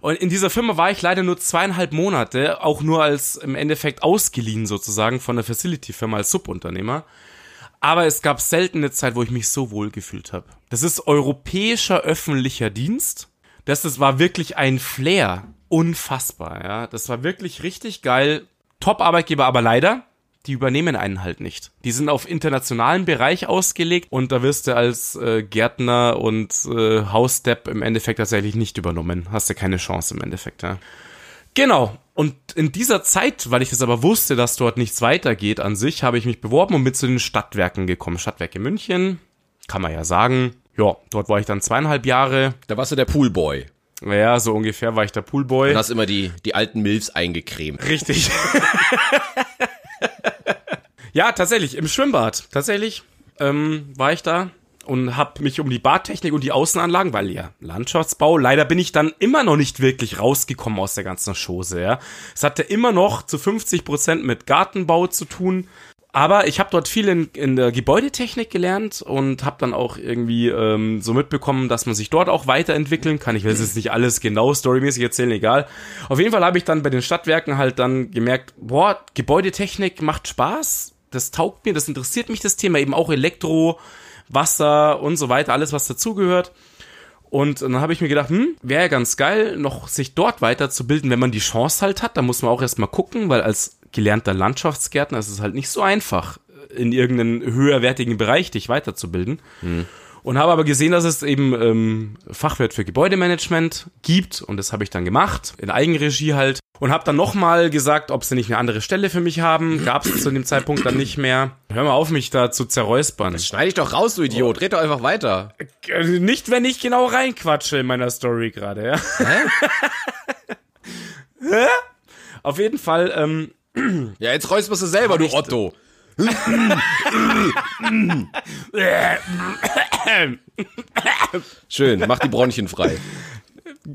Und in dieser Firma war ich leider nur zweieinhalb Monate, auch nur als im Endeffekt ausgeliehen sozusagen von der Facility-Firma als Subunternehmer. Aber es gab selten eine Zeit, wo ich mich so wohl gefühlt habe. Das ist europäischer öffentlicher Dienst. Das, das war wirklich ein Flair. Unfassbar, ja. Das war wirklich richtig geil. Top-Arbeitgeber, aber leider, die übernehmen einen halt nicht. Die sind auf internationalen Bereich ausgelegt und da wirst du als äh, Gärtner und äh, Hausstep im Endeffekt tatsächlich nicht übernommen. Hast du keine Chance im Endeffekt, ja. Genau. Und in dieser Zeit, weil ich es aber wusste, dass dort nichts weitergeht an sich, habe ich mich beworben und bin zu den Stadtwerken gekommen. Stadtwerke München, kann man ja sagen. Ja, dort war ich dann zweieinhalb Jahre. Da warst du der Poolboy. Ja, so ungefähr war ich der Poolboy. Und hast immer die, die alten Milfs eingecremt. Richtig. *laughs* ja, tatsächlich, im Schwimmbad. Tatsächlich ähm, war ich da und habe mich um die Badtechnik und die Außenanlagen, weil ja Landschaftsbau, leider bin ich dann immer noch nicht wirklich rausgekommen aus der ganzen Chose, ja. Es hatte immer noch zu 50 Prozent mit Gartenbau zu tun, aber ich habe dort viel in, in der Gebäudetechnik gelernt und habe dann auch irgendwie ähm, so mitbekommen, dass man sich dort auch weiterentwickeln kann. Ich will jetzt nicht alles genau storymäßig erzählen, egal. Auf jeden Fall habe ich dann bei den Stadtwerken halt dann gemerkt, boah, Gebäudetechnik macht Spaß, das taugt mir, das interessiert mich das Thema, eben auch Elektro, Wasser und so weiter, alles was dazugehört. Und dann habe ich mir gedacht, hm, wäre ja ganz geil, noch sich dort weiterzubilden, wenn man die Chance halt hat. Da muss man auch erstmal gucken, weil als gelernter Landschaftsgärtner ist es halt nicht so einfach, in irgendeinen höherwertigen Bereich dich weiterzubilden. Hm und habe aber gesehen, dass es eben ähm, Fachwirt für Gebäudemanagement gibt und das habe ich dann gemacht, in Eigenregie halt und habe dann nochmal gesagt, ob sie nicht eine andere Stelle für mich haben. Gab es zu dem Zeitpunkt dann nicht mehr. Hör mal auf, mich da zu zerräuspern. Das schneide ich doch raus, du Idiot. Oh. Red doch einfach weiter. Äh, nicht, wenn ich genau reinquatsche in meiner Story gerade, ja. Hä? *laughs* Hä? Auf jeden Fall, ähm, Ja, jetzt räusperst du selber, du Otto. Schön, mach die Bronchien frei.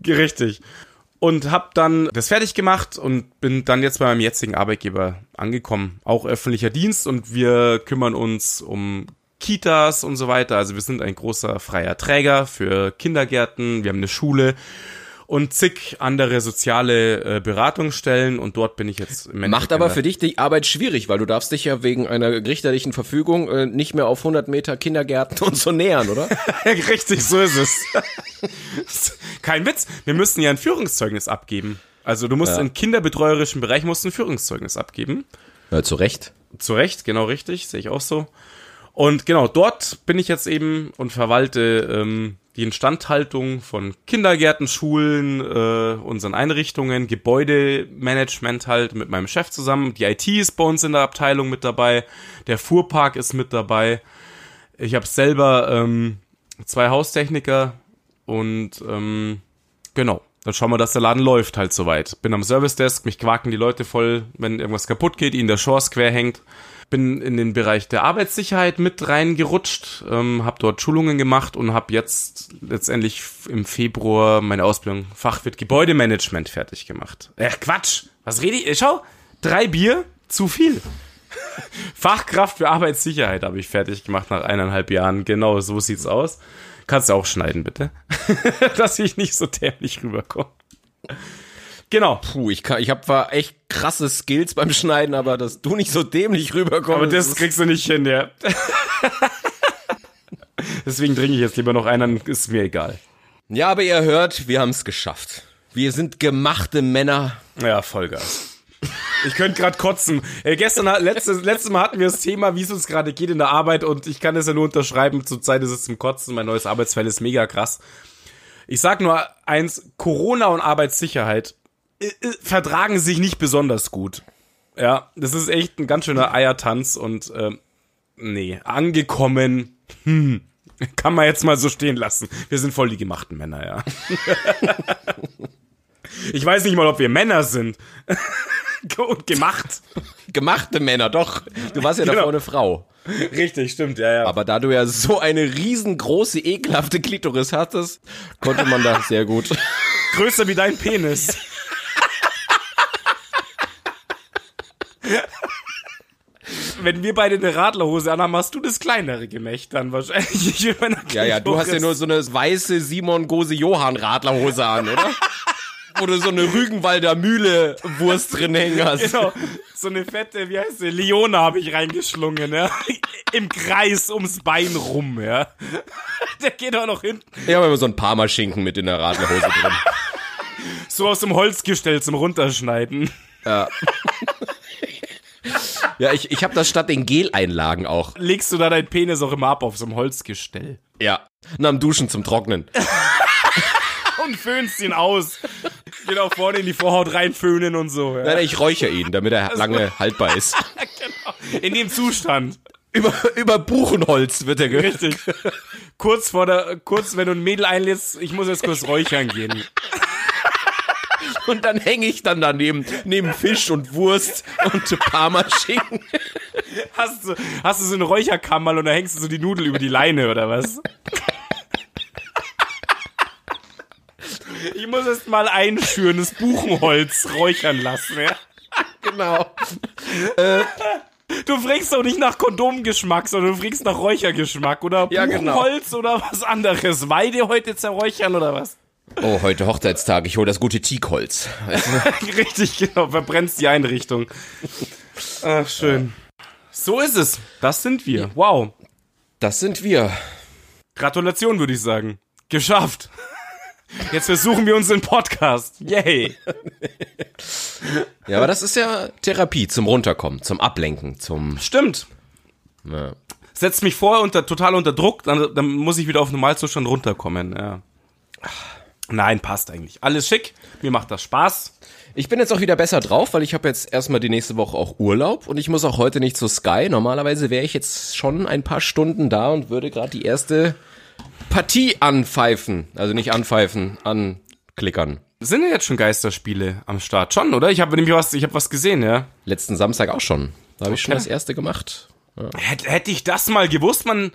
Richtig. Und hab dann das fertig gemacht und bin dann jetzt bei meinem jetzigen Arbeitgeber angekommen. Auch öffentlicher Dienst und wir kümmern uns um Kitas und so weiter. Also wir sind ein großer freier Träger für Kindergärten. Wir haben eine Schule und zig andere soziale äh, Beratungsstellen und dort bin ich jetzt im Macht aber für dich die Arbeit schwierig, weil du darfst dich ja wegen einer richterlichen Verfügung äh, nicht mehr auf 100 Meter Kindergärten *laughs* und so nähern, oder? *laughs* Richtig, so ist es. *laughs* Kein Witz, wir müssen ja ein Führungszeugnis abgeben. Also du musst Ja. im kinderbetreuerischen Bereich musst ein Führungszeugnis abgeben. Ja, zu Recht. Zu Recht, genau richtig, sehe ich auch so. Und genau, dort bin ich jetzt eben und verwalte ähm, die Instandhaltung von Kindergärten, Schulen, äh, unseren Einrichtungen, Gebäudemanagement halt mit meinem Chef zusammen. Die IT ist bei uns in der Abteilung mit dabei, der Fuhrpark ist mit dabei. Ich habe selber ähm, zwei Haustechniker und ähm, genau. Dann schauen wir, dass der Laden läuft halt soweit. Bin am Service Desk, mich quaken die Leute voll, wenn irgendwas kaputt geht, ihnen der Chance quer hängt. Bin in den Bereich der Arbeitssicherheit mit reingerutscht, ähm, habe dort Schulungen gemacht und habe jetzt letztendlich im Februar meine Ausbildung Fachwirt Gebäudemanagement fertig gemacht. Äh, Quatsch! Was rede ich? Äh, Schau, drei Bier, zu viel. *laughs* Fachkraft für Arbeitssicherheit habe ich fertig gemacht nach eineinhalb Jahren. Genau, so sieht's aus. Kannst du auch schneiden, bitte. *laughs* Dass ich nicht so dämlich rüberkomme. Genau. Puh, ich, kann, ich habe zwar echt krasse Skills beim Schneiden, aber dass du nicht so dämlich rüberkommst. Aber das kriegst du nicht hin, ja. *laughs* Deswegen trinke ich jetzt lieber noch einen, ist mir egal. Ja, aber ihr hört, wir haben es geschafft. Wir sind gemachte Männer. Ja, Vollgas. Ich könnte gerade kotzen. Ey, gestern, letztes, letztes Mal hatten wir das Thema, wie es uns gerade geht in der Arbeit und ich kann es ja nur unterschreiben. Zurzeit ist es zum Kotzen. Mein neues Arbeitsfeld ist mega krass. Ich sag nur eins, Corona und Arbeitssicherheit äh, äh, vertragen sich nicht besonders gut. Ja, das ist echt ein ganz schöner Eiertanz und ähm, nee, angekommen, hm, *laughs* kann man jetzt mal so stehen lassen. Wir sind voll die gemachten Männer, ja. *laughs* ich weiß nicht mal, ob wir Männer sind. *laughs* und gemacht. Gemachte Männer, doch. Du warst ja Genau. davor eine Frau. Richtig, stimmt, ja, ja. Aber da du ja so eine riesengroße, ekelhafte Klitoris hattest, konnte man da sehr gut. größer wie dein Penis. Wenn wir beide eine Radlerhose anhaben, hast du das kleinere Gemächt dann wahrscheinlich. *laughs* Ja, ja, du hast ja nur so eine weiße Simon Gose Johann Radlerhose an, oder? *laughs* Wo du so eine Rügenwalder Mühle Wurst drin hängen hast. Genau, so eine fette, wie heißt sie, Leona habe ich reingeschlungen, ja. Im Kreis ums Bein rum, ja. *laughs* Der geht auch noch hinten. Ich habe immer so ein Parmaschinken mit in der Radlerhose drin. So aus dem Holzgestell zum Runterschneiden. Ja, *laughs* ich, ich habe das statt den Geleinlagen auch. Legst du da deinen Penis auch immer ab auf so einem Holzgestell. Ja. Und am Duschen zum Trocknen. *laughs* Und föhnst ihn aus. Genau, vorne in die Vorhaut reinföhnen und so, ja. Nein, ich räuchere ihn, damit er lange haltbar ist. *laughs* In dem Zustand. Über, über Buchenholz wird er ge Richtig. kurz vor der, kurz, wenn du ein Mädel einlädst, ich muss jetzt kurz räuchern gehen. Und dann hänge ich dann daneben, neben Fisch und Wurst und Parmaschinken. Hast du, hast du so eine Räucherkammer und da hängst du so die Nudel über die Leine oder was? Ich muss erst mal ein schönes Buchenholz räuchern lassen, ja? Genau. Du fragst doch nicht nach Kondomgeschmack, sondern du fragst nach Räuchergeschmack oder Ja, genau. Oder was anderes. Weide heute zerräuchern oder was? Oh, heute Hochzeitstag. Ich hole das gute Teakholz. *laughs* Richtig, genau. Verbrennst die Einrichtung. Ach, schön. So ist es. Das sind wir. Wow. Das sind wir. Gratulation, würde ich sagen. Geschafft. Jetzt versuchen wir unseren Podcast. Yay. Ja, aber das ist ja Therapie zum Runterkommen, zum Ablenken, zum. Stimmt. Ja. Setzt mich vorher unter, total unter Druck, dann, dann muss ich wieder auf Normalzustand runterkommen. Ja. Nein, passt eigentlich. Alles schick. Mir macht das Spaß. Ich bin jetzt auch wieder besser drauf, weil ich habe jetzt erstmal die nächste Woche auch Urlaub und ich muss auch heute nicht zu Sky. Normalerweise wäre ich jetzt schon ein paar Stunden da und würde gerade die erste Partie anpfeifen. Also nicht anpfeifen, anklickern. Sind ja jetzt schon Geisterspiele am Start? Schon, oder? Ich habe nämlich was, ich habe was gesehen, ja. Letzten Samstag auch schon. Da habe ich schon Okay. das erste gemacht. Hätte, hätte ich das mal gewusst, man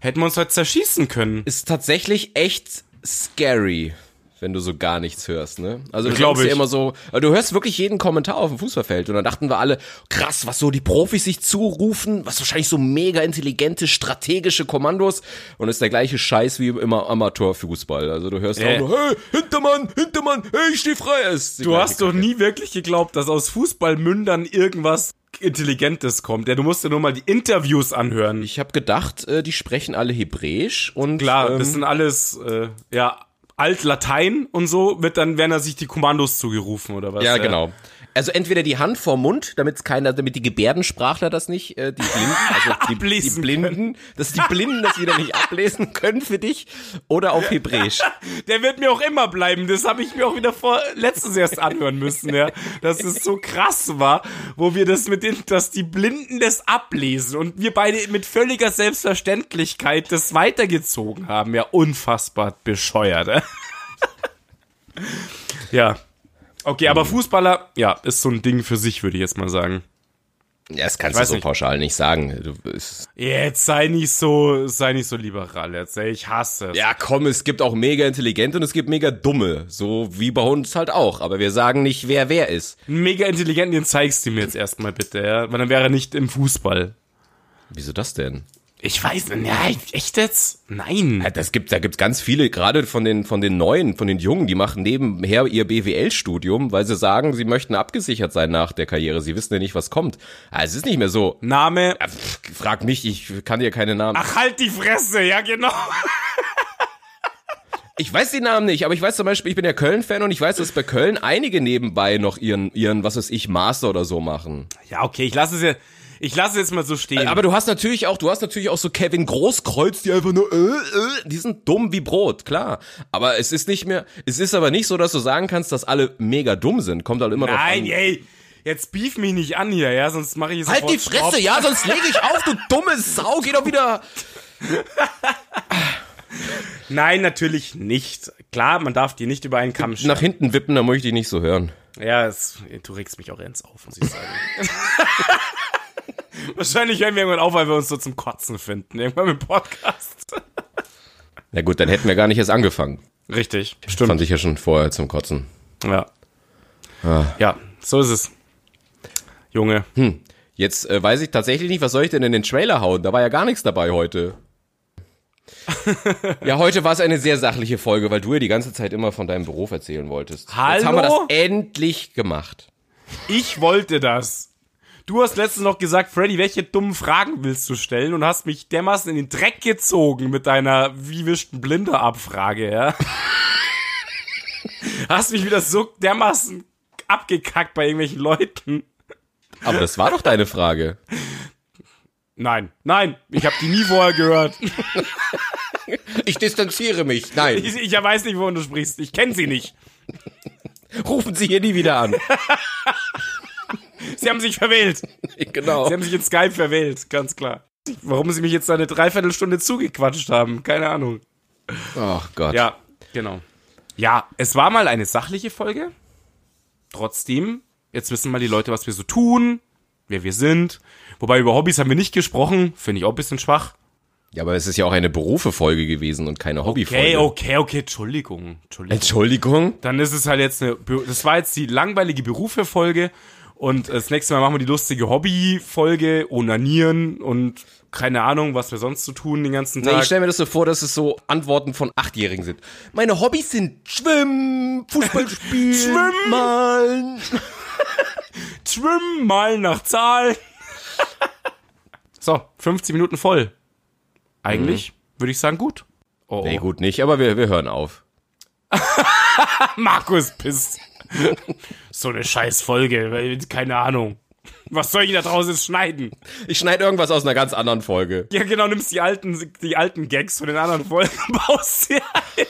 hätten wir uns heute zerschießen können. Ist tatsächlich echt scary, wenn du so gar nichts hörst, ne? Also du Glaub denkst ich. immer so, du hörst wirklich jeden Kommentar auf dem Fußballfeld und dann dachten wir alle, krass, was so die Profis sich zurufen, was wahrscheinlich so mega intelligente, strategische Kommandos und ist der gleiche Scheiß wie immer Amateurfußball. Also du hörst Äh. auch nur, hey, Hintermann, Hintermann, hey, ich steh frei. Ist Du hast doch nie wirklich geglaubt, dass aus Fußballmündern irgendwas Intelligentes kommt. Ja, du musst dir nur mal die Interviews anhören. Ich habe gedacht, äh, die sprechen alle Hebräisch und Klar, ähm, das sind alles, äh, ja, Altlatein und so, wird dann, werden da sich die Kommandos zugerufen oder was? Ja, genau. Also entweder die Hand vor Mund, damit keiner, damit die Gebärdensprachler das nicht, äh, die Blinden, also die, die Blinden, dass die Blinden das wieder nicht ablesen können für dich, oder auf Hebräisch. Der wird mir auch immer bleiben. Das habe ich mir auch wieder vor letztens erst anhören müssen, ja. Dass es so krass war, wo wir das mit den, dass die Blinden das ablesen und wir beide mit völliger Selbstverständlichkeit das weitergezogen haben. Ja, unfassbar bescheuert. Äh? ja. Okay, aber Fußballer, ja, ist so ein Ding für sich, würde ich jetzt mal sagen. Ja, das kannst du so nicht. pauschal nicht sagen. Jetzt sei nicht so, sei nicht so liberal jetzt. ey. Ich hasse es. ja, komm, es gibt auch mega intelligente und es gibt mega dumme. So wie bei uns halt auch. Aber wir sagen nicht, wer wer ist. Mega intelligenten, den zeigst du mir jetzt erstmal bitte, ja. Weil dann wäre er nicht im Fußball. Wieso das denn? Ich weiß, ja, echt jetzt? Nein. Ja, das gibt, da gibt's ganz viele, gerade von den, von den Neuen, von den Jungen, die machen nebenher ihr BWL-Studium, weil sie sagen, sie möchten abgesichert sein nach der Karriere. Sie wissen ja nicht, was kommt. Also es ist nicht mehr so. Name. Ja, pff, Frag mich, ich kann dir keine Namen. Ach, halt die Fresse, ja, genau. Ich weiß die Namen nicht, aber ich weiß zum Beispiel, ich bin ja Köln-Fan und ich weiß, dass bei Köln einige nebenbei noch ihren, ihren, was weiß ich, Master oder so machen. Ja, okay, ich lasse es ja, ich lasse es jetzt mal so stehen. Aber du hast natürlich auch, du hast natürlich auch so Kevin Großkreuz, die einfach nur, äh, äh, die sind dumm wie Brot, klar. Aber es ist nicht mehr, es ist aber nicht so, dass du sagen kannst, dass alle mega dumm sind. Kommt halt immer drauf Nein, an. ey, jetzt beef mich nicht an hier, ja, sonst mache ich es Halt die Fresse, ja, sonst lege ich auf, du dumme Sau, geh doch wieder. *laughs* Nein, natürlich nicht. Klar, man darf die nicht über einen Kamm scheren. Nach hinten wippen, da möchte ich nicht so hören. Ja, es, du regst mich auch ends auf, muss ich sagen. *laughs* Wahrscheinlich hören wir irgendwann auf, weil wir uns so zum Kotzen finden. Irgendwann im Podcast. Na gut, dann hätten wir gar nicht erst angefangen. Richtig, stimmt. Fand ich ja schon vorher zum Kotzen. Ja. Ah. Ja, so ist es. Junge. Jetzt äh, weiß ich tatsächlich nicht, was soll ich denn in den Trailer hauen? Da war ja gar nichts dabei heute. *laughs* ja, heute war es eine sehr sachliche Folge, weil du ja die ganze Zeit immer von deinem Beruf erzählen wolltest. Jetzt Hallo? haben wir das endlich gemacht. Ich wollte das. Du hast letztens noch gesagt, Freddy, welche dummen Fragen willst du stellen und hast mich dermaßen in den Dreck gezogen mit deiner wie wischten Blinder Abfrage, ja? *laughs* hast mich wieder so dermaßen abgekackt bei irgendwelchen Leuten. Aber das war doch deine Frage. Nein, nein, ich habe die nie vorher gehört. *laughs* Ich distanziere mich. Nein, Ich, ich weiß nicht, wovon du sprichst. Ich kenne sie nicht. rufen Sie hier nie wieder an. *laughs* Sie haben sich verwählt. *laughs* genau. Sie haben sich in Skype verwählt, ganz klar. Warum sie mich jetzt eine Dreiviertelstunde zugequatscht haben, keine Ahnung. Ach Gott. Ja, genau. Ja, es war mal eine sachliche Folge. Trotzdem, jetzt wissen mal die Leute, was wir so tun, wer wir sind. Wobei über Hobbys haben wir nicht gesprochen, finde ich auch ein bisschen schwach. Ja, aber es ist ja auch eine Berufefolge gewesen und keine Hobbyfolge. Okay, okay, okay, Entschuldigung. Entschuldigung. Entschuldigung? Dann ist es halt jetzt eine, das war jetzt die langweilige Berufe-Folge und das nächste Mal machen wir die lustige Hobby-Folge, Onanieren und keine Ahnung, was wir sonst zu tun den ganzen Nee, Tag. ich stelle mir das so vor, dass es so Antworten von Achtjährigen sind. Meine Hobbys sind Schwimmen, Fußball *laughs* spielen, Schwimmen. Malen. *laughs* Schwimmen mal nach Zahl. *laughs* so, 15 Minuten voll. Eigentlich würde ich sagen, gut. Oh, oh. Nee, gut nicht, aber wir, wir hören auf. Markus pisst. *laughs* so eine scheiß Folge, keine Ahnung. Was soll ich da draußen jetzt schneiden? Ich schneide irgendwas aus einer ganz anderen Folge. Ja, genau, nimmst die alten, die alten Gags von den anderen Folgen, baust sie ein.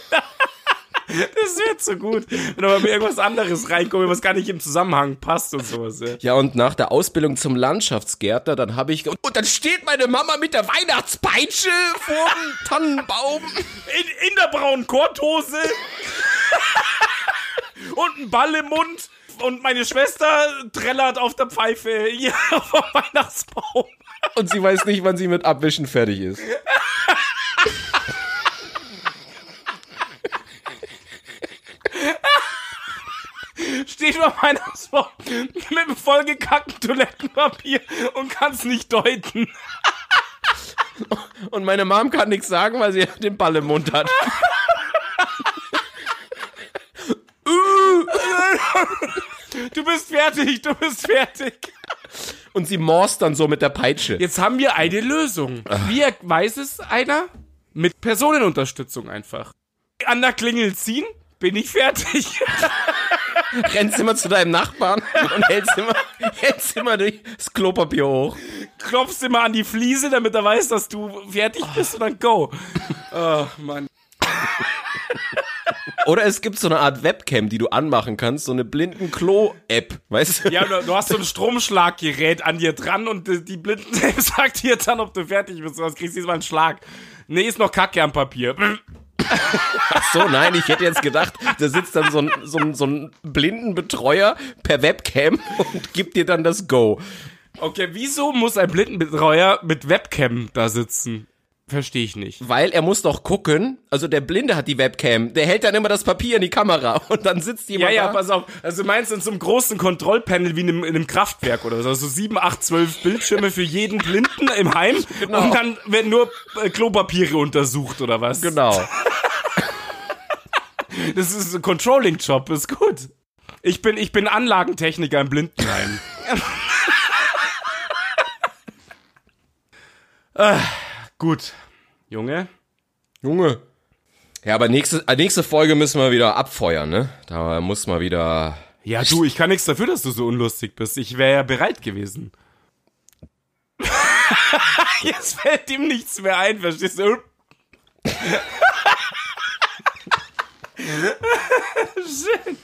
Das wird so gut. Wenn aber mir irgendwas anderes reinkommt, was gar nicht im Zusammenhang passt und sowas. Ja. Ja, und nach der Ausbildung zum Landschaftsgärtner, dann habe ich... Und dann steht meine Mama mit der Weihnachtspeitsche vorm Tannenbaum. In, in der braunen Korthose und ein Ball im Mund und meine Schwester trällert auf der Pfeife hier *laughs* vom Weihnachtsbaum. Und sie weiß nicht, wann sie mit Abwischen fertig ist. Steht vor Weihnachtsbaum mit einem vollgekackten Toilettenpapier und kann es nicht deuten. Und meine Mom kann nichts sagen, weil sie den Ball im Mund hat. Du bist fertig, du bist fertig. Und sie morst dann so mit der Peitsche. Jetzt haben wir eine Lösung. Wie weiß es einer? Mit Personenunterstützung einfach. an der Klingel ziehen, bin ich fertig. *laughs* Rennst immer zu deinem Nachbarn und hältst immer, hältst immer das Klopapier hoch. Klopfst immer an die Fliese, damit er weiß, dass du fertig bist und dann go. Oh, *laughs* Mann. Oder es gibt so eine Art Webcam, die du anmachen kannst, so eine blinden-Klo-App, weißt du? Ja, du, du hast so ein Stromschlaggerät an dir dran und die, die Blinden *laughs* sagt dir dann, ob du fertig bist. Sonst kriegst du diesmal einen Schlag. Nee, ist noch Kacke am Papier. Ach so, nein, ich hätte jetzt gedacht, da sitzt dann so ein, so ein, so ein Blindenbetreuer per Webcam und gibt dir dann das Go. Okay, wieso muss ein Blindenbetreuer mit Webcam da sitzen? Verstehe ich nicht. Weil er muss doch gucken, also der Blinde hat die Webcam, der hält dann immer das Papier in die Kamera *laughs* und dann sitzt Ja, jemand ja, da. pass auf. Also du meinst in so einem großen Kontrollpanel wie in einem, in einem Kraftwerk oder so. Also sieben, acht, zwölf Bildschirme für jeden Blinden im Heim *laughs* Genau. und dann werden nur äh, Klopapiere untersucht oder was? Genau. *laughs* Das ist ein Controlling-Job, ist gut. Ich bin, ich bin Anlagentechniker im Blindenheim. ah, gut. Junge. Junge. Ja, aber nächste, äh, nächste Folge müssen wir wieder abfeuern, ne? Da muss mal wieder. Ja, du, ich kann nichts dafür, dass du so unlustig bist. Ich wäre ja bereit gewesen. *laughs* Jetzt fällt ihm nichts mehr ein, verstehst du? *laughs* Schön.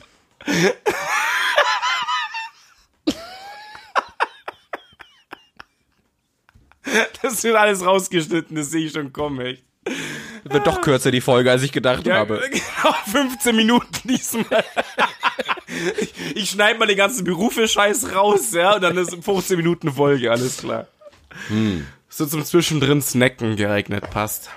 *laughs* Das wird alles rausgeschnitten, das sehe ich schon kommen, echt. Wird doch kürzer die Folge, als ich gedacht Ja, habe. *laughs* genau, 15 Minuten diesmal. ich ich schneide mal den ganzen Berufe-Scheiß raus, ja, und dann ist 15 Minuten Folge, alles klar. So zum Zwischendrin snacken geeignet, passt.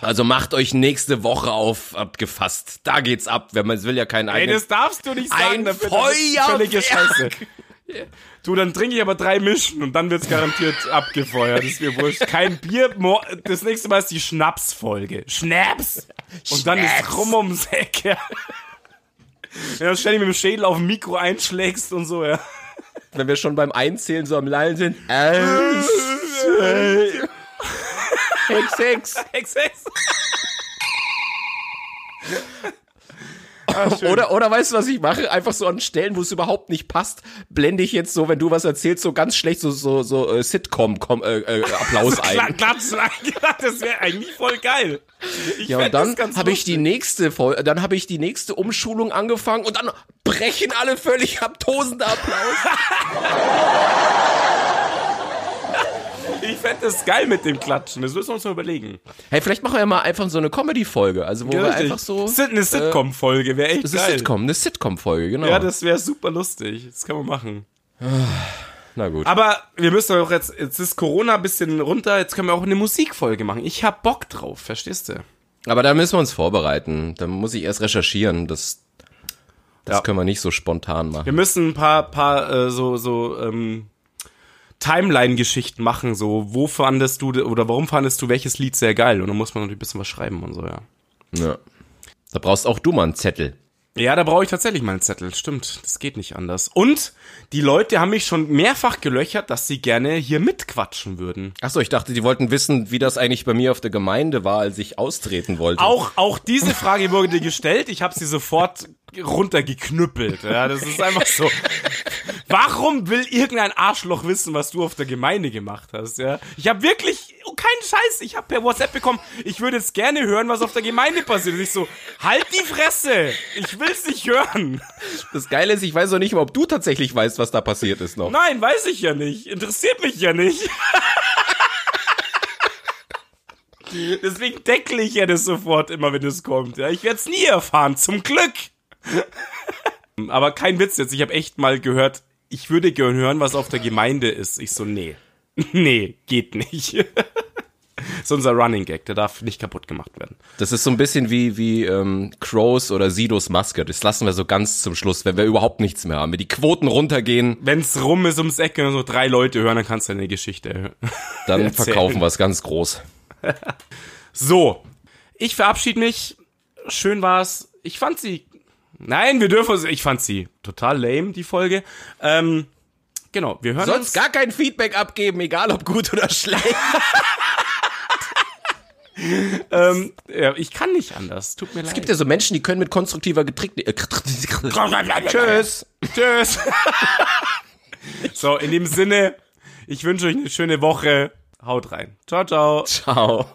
Also macht euch nächste Woche auf abgefasst. Da geht's ab, wenn man es will ja keinen Ey, eigenen. das darfst du nicht sagen. Ein dafür, das ist völlige. Scheiße. *laughs* Du, dann trinke ich aber drei Mischen und dann wird's garantiert *laughs* abgefeuert. Das ist mir wurscht. Kein Bier. Das nächste Mal ist die Schnapsfolge. Schnaps! Und dann ist rum ums Eck, ja. Ja, dann ständig mit dem Schädel auf dem Mikro einschlägst und so, ja. wenn wir schon beim Einzählen so am Lallen sind. *laughs* Eins, zwei, sechs, sechs. *laughs* Exzess. Oder, oder weißt du, was ich mache? Einfach so an Stellen, wo es überhaupt nicht passt, blende ich jetzt so, wenn du was erzählst, so ganz schlecht so, so, so äh, Sitcom komm, äh, äh, *laughs* ein. Klatschen das wäre eigentlich voll geil. Ich Ja, und dann habe ich die nächste dann habe ich die nächste Umschulung angefangen und dann brechen alle völlig ab, tosender Applaus. *laughs* Ich fände das geil mit dem Klatschen. Das müssen wir uns mal überlegen. Hey, vielleicht machen wir mal einfach so eine Comedy-Folge, also wo wir einfach so. Sit- Eine Sitcom-Folge wäre echt Das ist geil. Sitcom, eine Sitcom-Folge, genau. Ja, das wäre super lustig. Das kann man machen. Na gut. Aber wir müssen doch jetzt, jetzt ist Corona ein bisschen runter, jetzt können wir auch eine Musikfolge machen. Ich hab Bock drauf, verstehst du? Aber da müssen wir uns vorbereiten. Da muss ich erst recherchieren. Das, das Ja. können wir nicht so spontan machen. Wir müssen ein paar, paar äh, so, so ähm, Timeline-Geschichten machen. So, wo fandest du oder warum fandest du welches Lied sehr geil? Und dann muss man natürlich ein bisschen was schreiben und so, ja. Ja. Da brauchst auch du mal einen Zettel. Ja, da brauche ich tatsächlich mal einen Zettel. Stimmt, das geht nicht anders. Und die Leute haben mich schon mehrfach gelöchert, dass sie gerne hier mitquatschen würden. Achso, ich dachte, die wollten wissen, wie das eigentlich bei mir auf der Gemeinde war, als ich austreten wollte. Auch, auch diese Frage wurde gestellt. Ich habe sie sofort runtergeknüppelt. Ja, das ist einfach so. Warum will irgendein Arschloch wissen, was du auf der Gemeinde gemacht hast? Ja, ich habe wirklich oh, keinen Scheiß. Ich habe per WhatsApp bekommen. Ich würde jetzt gerne hören, was auf der Gemeinde passiert. Und ich so, halt die Fresse. Ich will's nicht hören. Das Geile ist, ich weiß auch nicht mal, ob du tatsächlich weißt, was da passiert ist noch. Nein, weiß ich ja nicht. Interessiert mich ja nicht. Deswegen deckle ich ja das sofort immer, wenn es kommt. Ja, ich werde es nie erfahren, zum Glück. Aber kein Witz jetzt. Ich habe echt mal gehört, ich würde gern hören, was auf der Gemeinde ist. Ich so, nee. *laughs* Nee, geht nicht. *laughs* Das ist unser Running Gag, der darf nicht kaputt gemacht werden. Das ist so ein bisschen wie, wie ähm, Crows oder Sidos Maske. Das lassen wir so ganz zum Schluss, wenn wir überhaupt nichts mehr haben. Wenn die Quoten runtergehen, Wenn's rum ist ums Eck und so drei Leute hören, dann kannst du eine Geschichte hören. *laughs* dann Erzählen. verkaufen wir es ganz groß. So, ich verabschiede mich. Schön war's. Ich fand sie. Nein, wir dürfen. Ich fand sie total lame, die Folge. Ähm, genau, wir hören Sonst uns. gar kein Feedback abgeben, egal ob gut oder schlecht. *laughs* ähm, ja, ich kann nicht anders. Tut mir leid. Es gibt ja so Menschen, die können mit konstruktiver Getrick. Äh, *laughs* Tschüss. Tschüss. *laughs* so, in dem Sinne, ich wünsche euch eine schöne Woche. Haut rein. Ciao, ciao. Ciao.